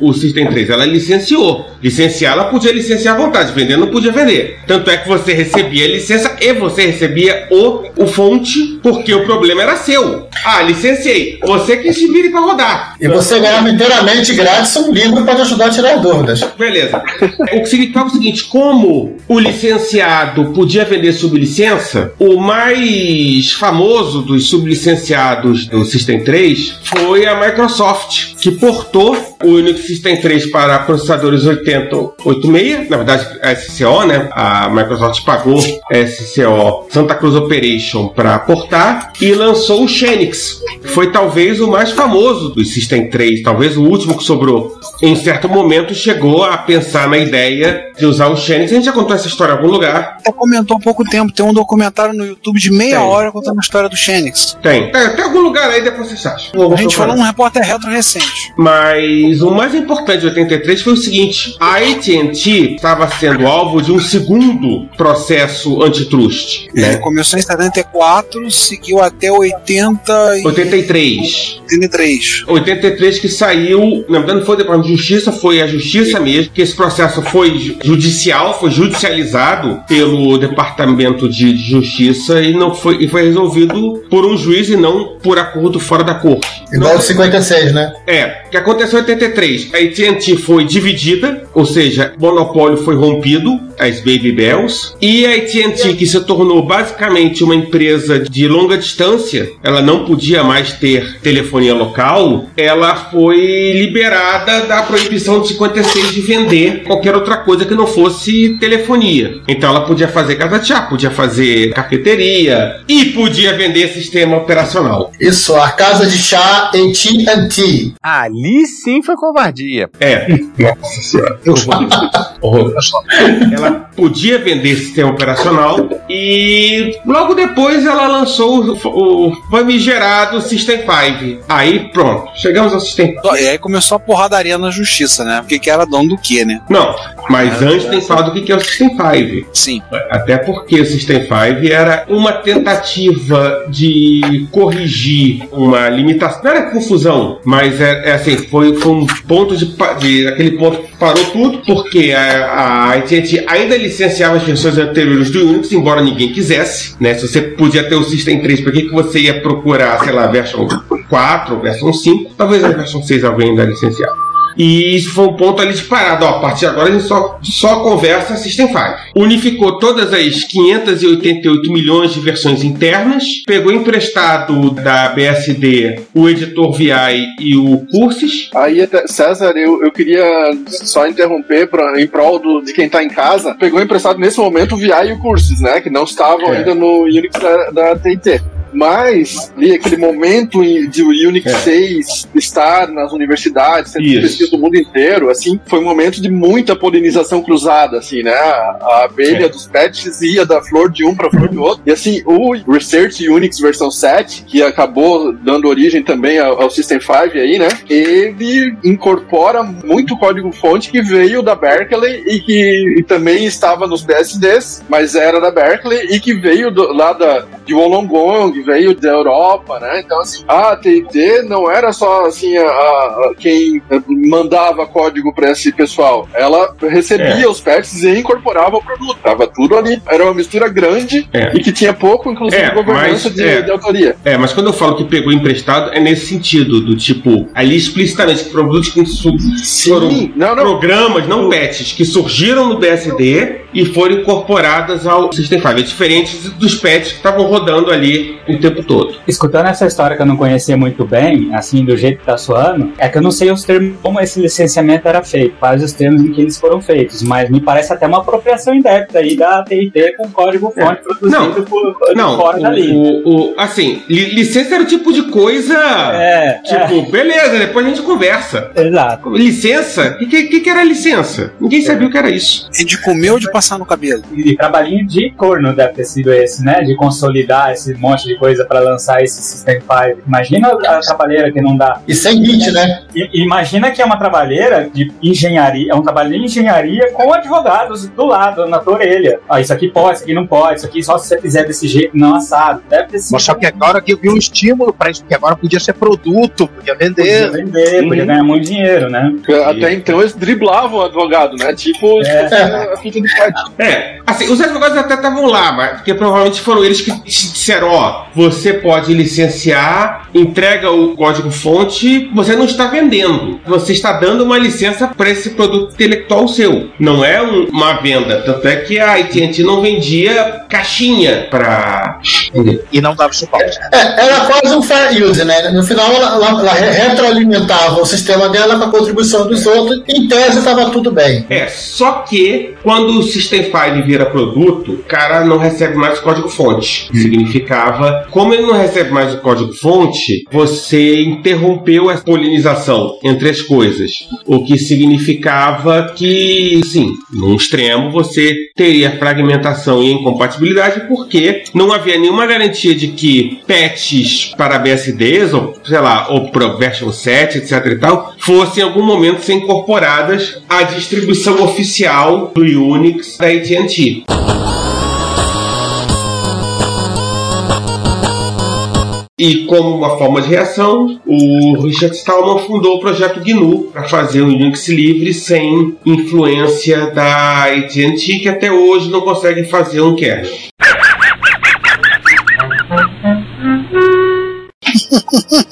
o, o System 3, ela licenciou. Licenciar, ela podia licenciar à vontade, vender não podia Tanto é que você recebia a licença e você recebia o, o fonte, porque o problema era seu. Ah, licenciei, você que se vire para rodar. E você ganhava inteiramente grátis um livro para te ajudar a tirar dúvidas. Beleza. O que significava o seguinte: como o licenciado podia vender sublicença, o mais famoso dos sublicenciados do System 3 foi a Microsoft, que portou o Unix System 3 para processadores 8086, na verdade a SCO, né? A Microsoft pagou a SCO Santa Cruz Operation para portar e lançou o Xenix. Foi talvez o mais famoso dos System 3, talvez o último que sobrou. Em certo momento chegou a pensar na ideia de usar o Xenix. A gente já contou essa história em algum lugar. Até comentou há pouco tempo, tem um documentário no YouTube de meia Tem. hora contando a história do Xenix. Tem. É, tem algum lugar aí, depois vocês acham. A gente falou um repórter retro recente. Mas o mais importante de 83 foi o seguinte: a AT&T estava sendo alvo de um segundo processo antitrust, né? começou em 74, seguiu até 80 e 83. 83. 83 que saiu, na verdade não foi o Departamento de Justiça, foi a Justiça mesmo, que esse processo foi ju- judicial, foi judicializado pelo Departamento de Justiça e não foi e foi resolvido por um juiz e não por acordo fora da corte. Igual de 56, né? É, o que aconteceu em 83? A AT&T foi dividida, ou seja, o monopólio foi rompido, as Baby Bells, e a AT&T, que se tornou basicamente uma empresa de longa distância, ela não podia mais ter telefonia local, ela foi liberada da proibição de 56 de vender qualquer outra coisa que não fosse telefonia. Então ela podia fazer casa de chá, podia fazer cafeteria e podia vender sistema operacional. Isso, a casa de chá AT&T. Ali sim foi covardia. É. Nossa senhora. Horror. Ela podia vender sistema operacional e logo depois ela lançou o, o famigerado System 5. Aí pronto, chegamos ao System 5. E aí começou a porradaria na justiça, né? Porque que era dono do que, né? Não, mas antes tem que falar do que é o System 5. Sim. Até porque o System 5 era uma tentativa de corrigir uma limitação. Não era confusão, mas é, é assim, foi, foi um ponto de, de. aquele ponto que parou tudo, porque a, a AT&T ainda licenciava as versões anteriores do Unix, embora ninguém quisesse. Né? Se você podia ter o System 3, por que, que você ia procurar, sei lá, a versão 4, versão 5? Talvez a versão 6 alguém ainda licenciava. E isso foi um ponto ali de parada. Ó, a partir de agora a gente só, só conversa System 5. Unificou todas as 588 milhões de versões internas, pegou emprestado da BSD o editor VI e o Curses. Aí, César, eu, eu queria só interromper pra, em prol do- de quem tá em casa. Pegou emprestado nesse momento o VI e o Curses, né? Que não estavam É. ainda no Unix da, da. Mas ali, aquele momento de o Unix É. 6 estar nas universidades, sendo pesquisa do mundo inteiro, assim, foi um momento de muita polinização cruzada, assim, né? A, a abelha É. dos pets ia da flor de um para flor do outro. E assim, o Research Unix versão 7, que acabou dando origem também ao, ao System 5 aí, né? Ele incorpora muito código-fonte que veio da Berkeley e que e também estava nos BSDs, mas era da Berkeley e que veio do- lá da, de Wollongong, veio da Europa, né? Então, assim, a TT não era só assim a, a- quem mandava código para esse pessoal, ela recebia É. os patches e incorporava o produto. Tava tudo ali. Era uma mistura grande É. e que tinha pouco, inclusive, É, governança mas- de, é. de autoria. É, mas quando eu falo que pegou emprestado, é nesse sentido, do tipo, ali explicitamente, produtos que foram não, não. programas, não patches, que surgiram no BSD e foram incorporadas ao System 5. É diferente dos patches que estavam rodando ali o tempo todo. Escutando essa história que eu não conhecia muito bem, assim, do jeito que tá soando, é que eu não sei os termos, como esse licenciamento era feito, quais os termos em que eles foram feitos, mas me parece até uma apropriação indébita aí da TIT com código-fonte produzido por, por É. Não, fora o, dali. o- o- assim, li- licença era o tipo de coisa. É, Tipo, beleza, depois a gente conversa. Exato. Licença? O que, que, que era licença? Ninguém sabia o que era isso. E de comer ou de passar no cabelo? E trabalhinho de corno deve ter sido esse, né? De consolidar esse monte de coisa pra lançar esse System 5. Imagina a trabalheira que não dá. E sem hit, né? I- Imagina que é uma trabalheira de engenharia, é um trabalho de engenharia com advogados do lado, na tua orelha. Ah, isso aqui pode, isso aqui não pode, isso aqui só se você fizer desse jeito, não assado. Deve ter sido. Mas só que agora que eu vi um estímulo para isso, porque agora podia ser produto, podia Podia vender. vender, podia Uhum. ganhar muito dinheiro, né? Até então eles driblavam o advogado, né? Tipo, a fita de patch. É, assim, os advogados até estavam lá, mas porque provavelmente foram eles que disseram, ó, você pode licenciar, entrega o código-fonte, você não está vendendo. Você está dando uma licença para esse produto intelectual seu. Não é um- uma venda. Tanto é que a AT&T não vendia caixinha para E não dava suporte. É, era quase um fair use, né? No final, ela, ela- ela re- retroalimentava o sistema dela com a contribuição dos outros. Em tese, estava tudo bem. É, só que quando o System 5 vira produto, o cara não recebe mais o código-fonte. Significava, como ele não recebe mais o código-fonte, você interrompeu a polinização entre as coisas. O que significava que, sim, num extremo você teria fragmentação e incompatibilidade, porque não havia nenhuma garantia de que patches para BSDs, ou sei lá, ou para version 7, etc e tal, fossem em algum momento ser incorporadas à distribuição oficial do Unix da AT&T. E como uma forma de reação, o Richard Stallman fundou o projeto GNU para fazer um Unix livre sem influência da AT&T, que até hoje não consegue fazer um kernel.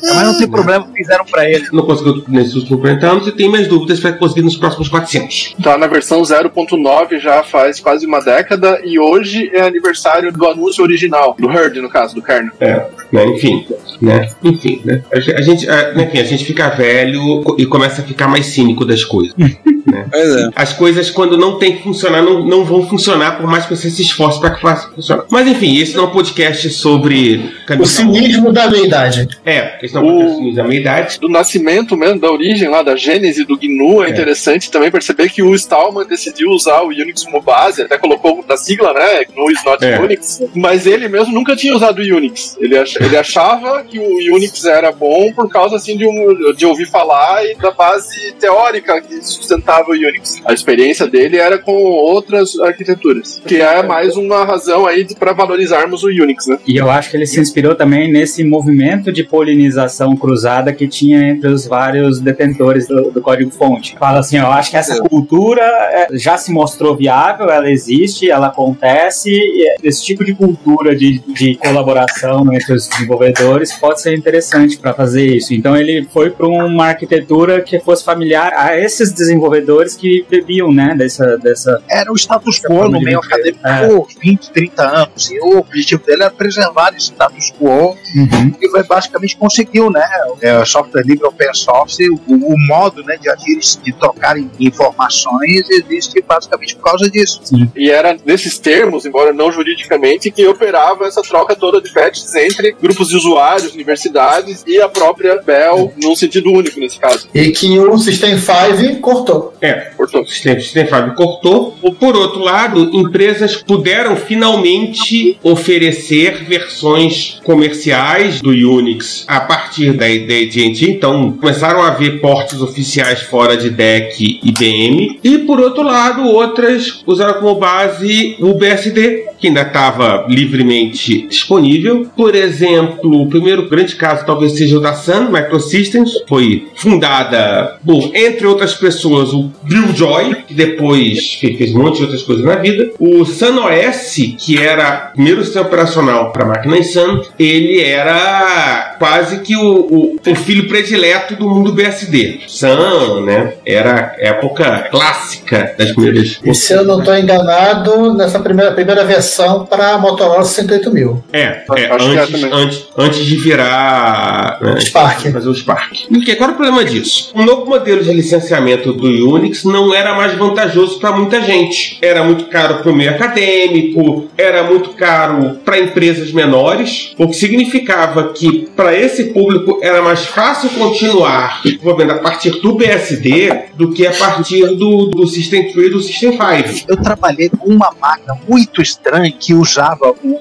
Não tem problema, fizeram para ele. Não conseguiu nesses últimos 40 anos e tem mais dúvidas para conseguir nos próximos 400. Tá na versão 0.9 já faz quase uma década e hoje é aniversário do anúncio original, do Herd, no caso, do kernel. É, né, enfim, né, enfim, né, a ge- a gente, a- enfim, a gente fica velho e começa a ficar mais cínico das coisas. né? As coisas quando não tem que funcionar não, não vão funcionar por mais que você se esforce para que faça funcionar. Mas enfim, esse não é um podcast sobre O cinismo da meia-idade. É, esse não é um sobre da meia-idade. Do nascimento mesmo, da origem lá, da gênese do GNU, é, É. interessante também perceber que o Stallman decidiu usar o Unix como base, até colocou na sigla, né? GNU is not É. Unix, mas ele mesmo nunca tinha usado o Unix. Ele, ele achava que o Unix era bom por causa assim de, um- de ouvir falar e da base teórica que sustentava o Unix. A experiência dele era com outras arquiteturas, que é mais uma razão aí para valorizarmos o Unix, né? E eu acho que ele se inspirou também nesse movimento de polinização cruzada que tinha entre os vários detentores do, do código-fonte. Fala assim, eu acho que essa cultura é, já se mostrou viável, ela existe, ela acontece, e esse tipo de cultura de, de colaboração entre os desenvolvedores pode ser interessante para fazer isso. Então ele foi para uma arquitetura que fosse familiar a esses desenvolvedores desenvolvedores que bebiam, né, dessa... dessa Era o status quo no meio acadêmico É. por 20, 30 anos. E o objetivo dele era preservar esse status quo Uhum. e foi basicamente conseguiu, né? É, software livre open source, o, o modo né, de agir, de trocar in- informações existe basicamente por causa disso. E era nesses termos, embora não juridicamente, que operava essa troca toda de patches entre grupos de usuários, universidades e a própria Bell, num sentido único nesse caso. E que o System 5 cortou. É, cortou. O System, System 5 cortou. Ou, Por outro lado, empresas puderam finalmente oferecer versões comerciais do Unix a partir da ideia de AT&T. Então, começaram a haver portes oficiais fora de DEC e IBM. E, por outro lado, outras usaram como base o BSD, que ainda estava livremente disponível. Por exemplo, o primeiro grande caso talvez seja o da Sun Microsystems, foi fundada por, entre outras pessoas, o Bill Joy, que depois fe- fez um monte de outras coisas na vida. O Sun OS, que era o primeiro sistema operacional para máquina Sun, ele era quase que o, o- o filho predileto do mundo BSD. Sun, né? Era a época clássica das primeiras. E se eu não estou enganado, nessa primeira, primeira versão para Motorola 68000. É, é que é antes, antes, antes de virar né, Spark. Fazer o Spark. E que- qual é o problema disso? O novo modelo de licenciamento do Unix não era mais vantajoso para muita gente. Era muito caro para o meio acadêmico, era muito caro para empresas menores, o que significava que para esse público era mais fácil continuar desenvolvendo a partir do BSD do que a partir do, do System 3 e do System 5. Eu trabalhei com uma máquina muito estranha que usava o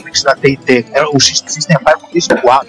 Unix da TT. Era o System 5 4.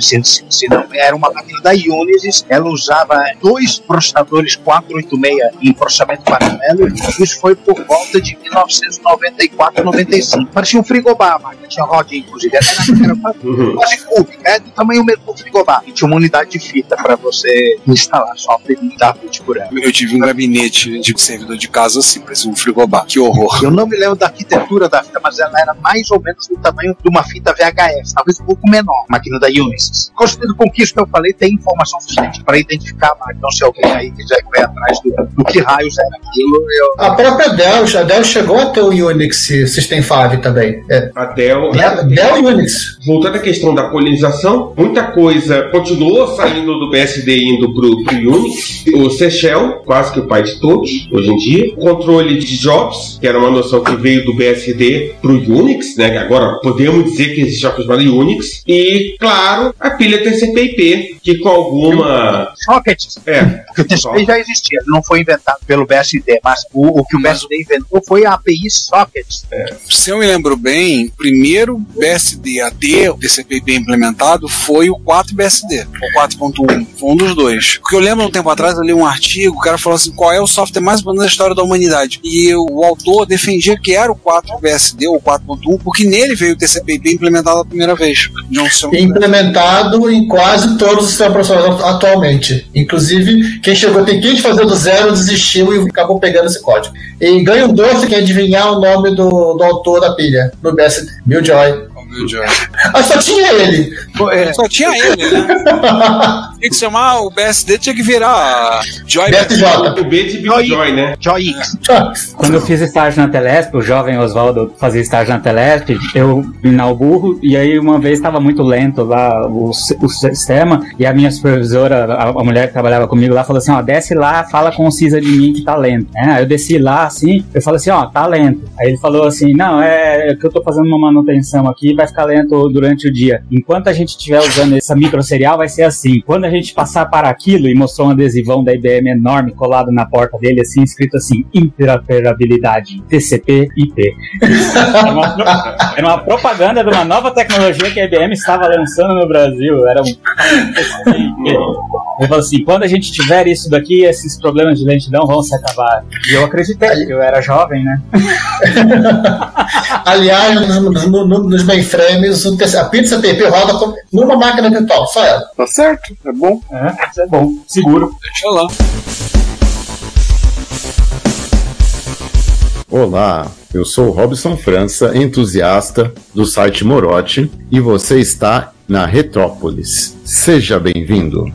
Se, se, se, não, era uma máquina da Unisys. Ela usava dois processadores 486 em processamento paralelo. Isso foi por volta de 1994, 95. Parecia um frigobar a máquina. Tinha rodinha, inclusive. Era, era quase- quase cúbica. É do tamanho mesmo do frigobar. E tinha uma unidade de fita para você instalar software e dar boot por ela. Eu tive um gabinete de servidor de casa assim, parecia um frigobar. Que horror. Eu não me lembro da arquitetura da fita, mas ela era mais ou menos do tamanho de uma fita VHS, talvez um pouco menor, máquina da Unisys. Construído com que isso que eu falei, tem informação suficiente para identificar a máquina. Então, se alguém aí quiser correr atrás do, do que raios era aquilo, eu. A própria Dell, a Dell chegou a ter o Unix System 5 também. É. A Dell, Dell Unix. Voltando à questão da polinização, muita coisa continuou saindo do BSD indo pro, pro Unix. O C-Shell, quase que o pai de todos, hoje em dia. O controle de jobs, que era uma noção que veio do BSD pro Unix, né? que Agora podemos dizer que existe coisa chamada Unix. E, claro, a pilha TCP/IP, que com alguma... Sockets. É. Porque o TCP já existia, não foi inventado pelo BSD, mas o, o que o BSD inventou foi a API Sockets. Se eu me lembro bem, primeiro BSD a ter o TCP/IP implementado foi o 4BSD, o 4.1. Foi um dos dois. Porque eu lembro um tempo atrás, eu li um artigo, o cara falou assim: qual é o software mais bonito da história da humanidade? E o autor defendia que era o 4BSD ou 4.1, porque nele veio o TCP/IP implementado a primeira vez. Não sei. Implementado em quase todos os sistemas operacionais atualmente. Inclusive, quem chegou tem que fazer do zero desistiu e acabou pegando esse código. E ganha um doce que é adivinhar o nome do, do autor da pilha no BSD. Bill Joy. Ah, só tinha ele. Só tinha ele, né? tinha que chamar o BSD, tinha que virar Joy O B de Bill Joy, né? Joy Quando eu fiz estágio na Telesp, o jovem Oswaldo fazia estágio na Telesp, eu vim na burro, e aí uma vez estava muito lento lá o, o sistema, e a minha supervisora, a, a mulher que trabalhava comigo lá, falou assim, ó, desce lá, fala com o Cisa de mim que tá lento. É, aí eu desci lá, assim, eu falei assim, ó, tá lento. Aí ele falou assim, não, é que eu tô fazendo uma manutenção aqui, vai ficar lento durante o dia. Enquanto a gente estiver usando essa micro serial, vai ser assim. Quando a gente passar para aquilo, e mostrou um adesivão da IBM enorme colado na porta dele, assim, escrito assim, interoperabilidade, TCP, IP. Era uma, era uma propaganda de uma nova tecnologia que a IBM estava lançando no Brasil. Era um. Ele falou assim: quando a gente tiver isso daqui, esses problemas de lentidão vão se acabar. E eu acreditei, eu era jovem, né? Aliás, nos, no- no- nos TC a pizza TP roda com- numa máquina virtual, só ela. Tá certo, é bom. É, isso é bom, seguro. Deixa lá. Olá, eu sou o Robson França, entusiasta do site Morote, e você está na Retrópolis. Seja bem-vindo.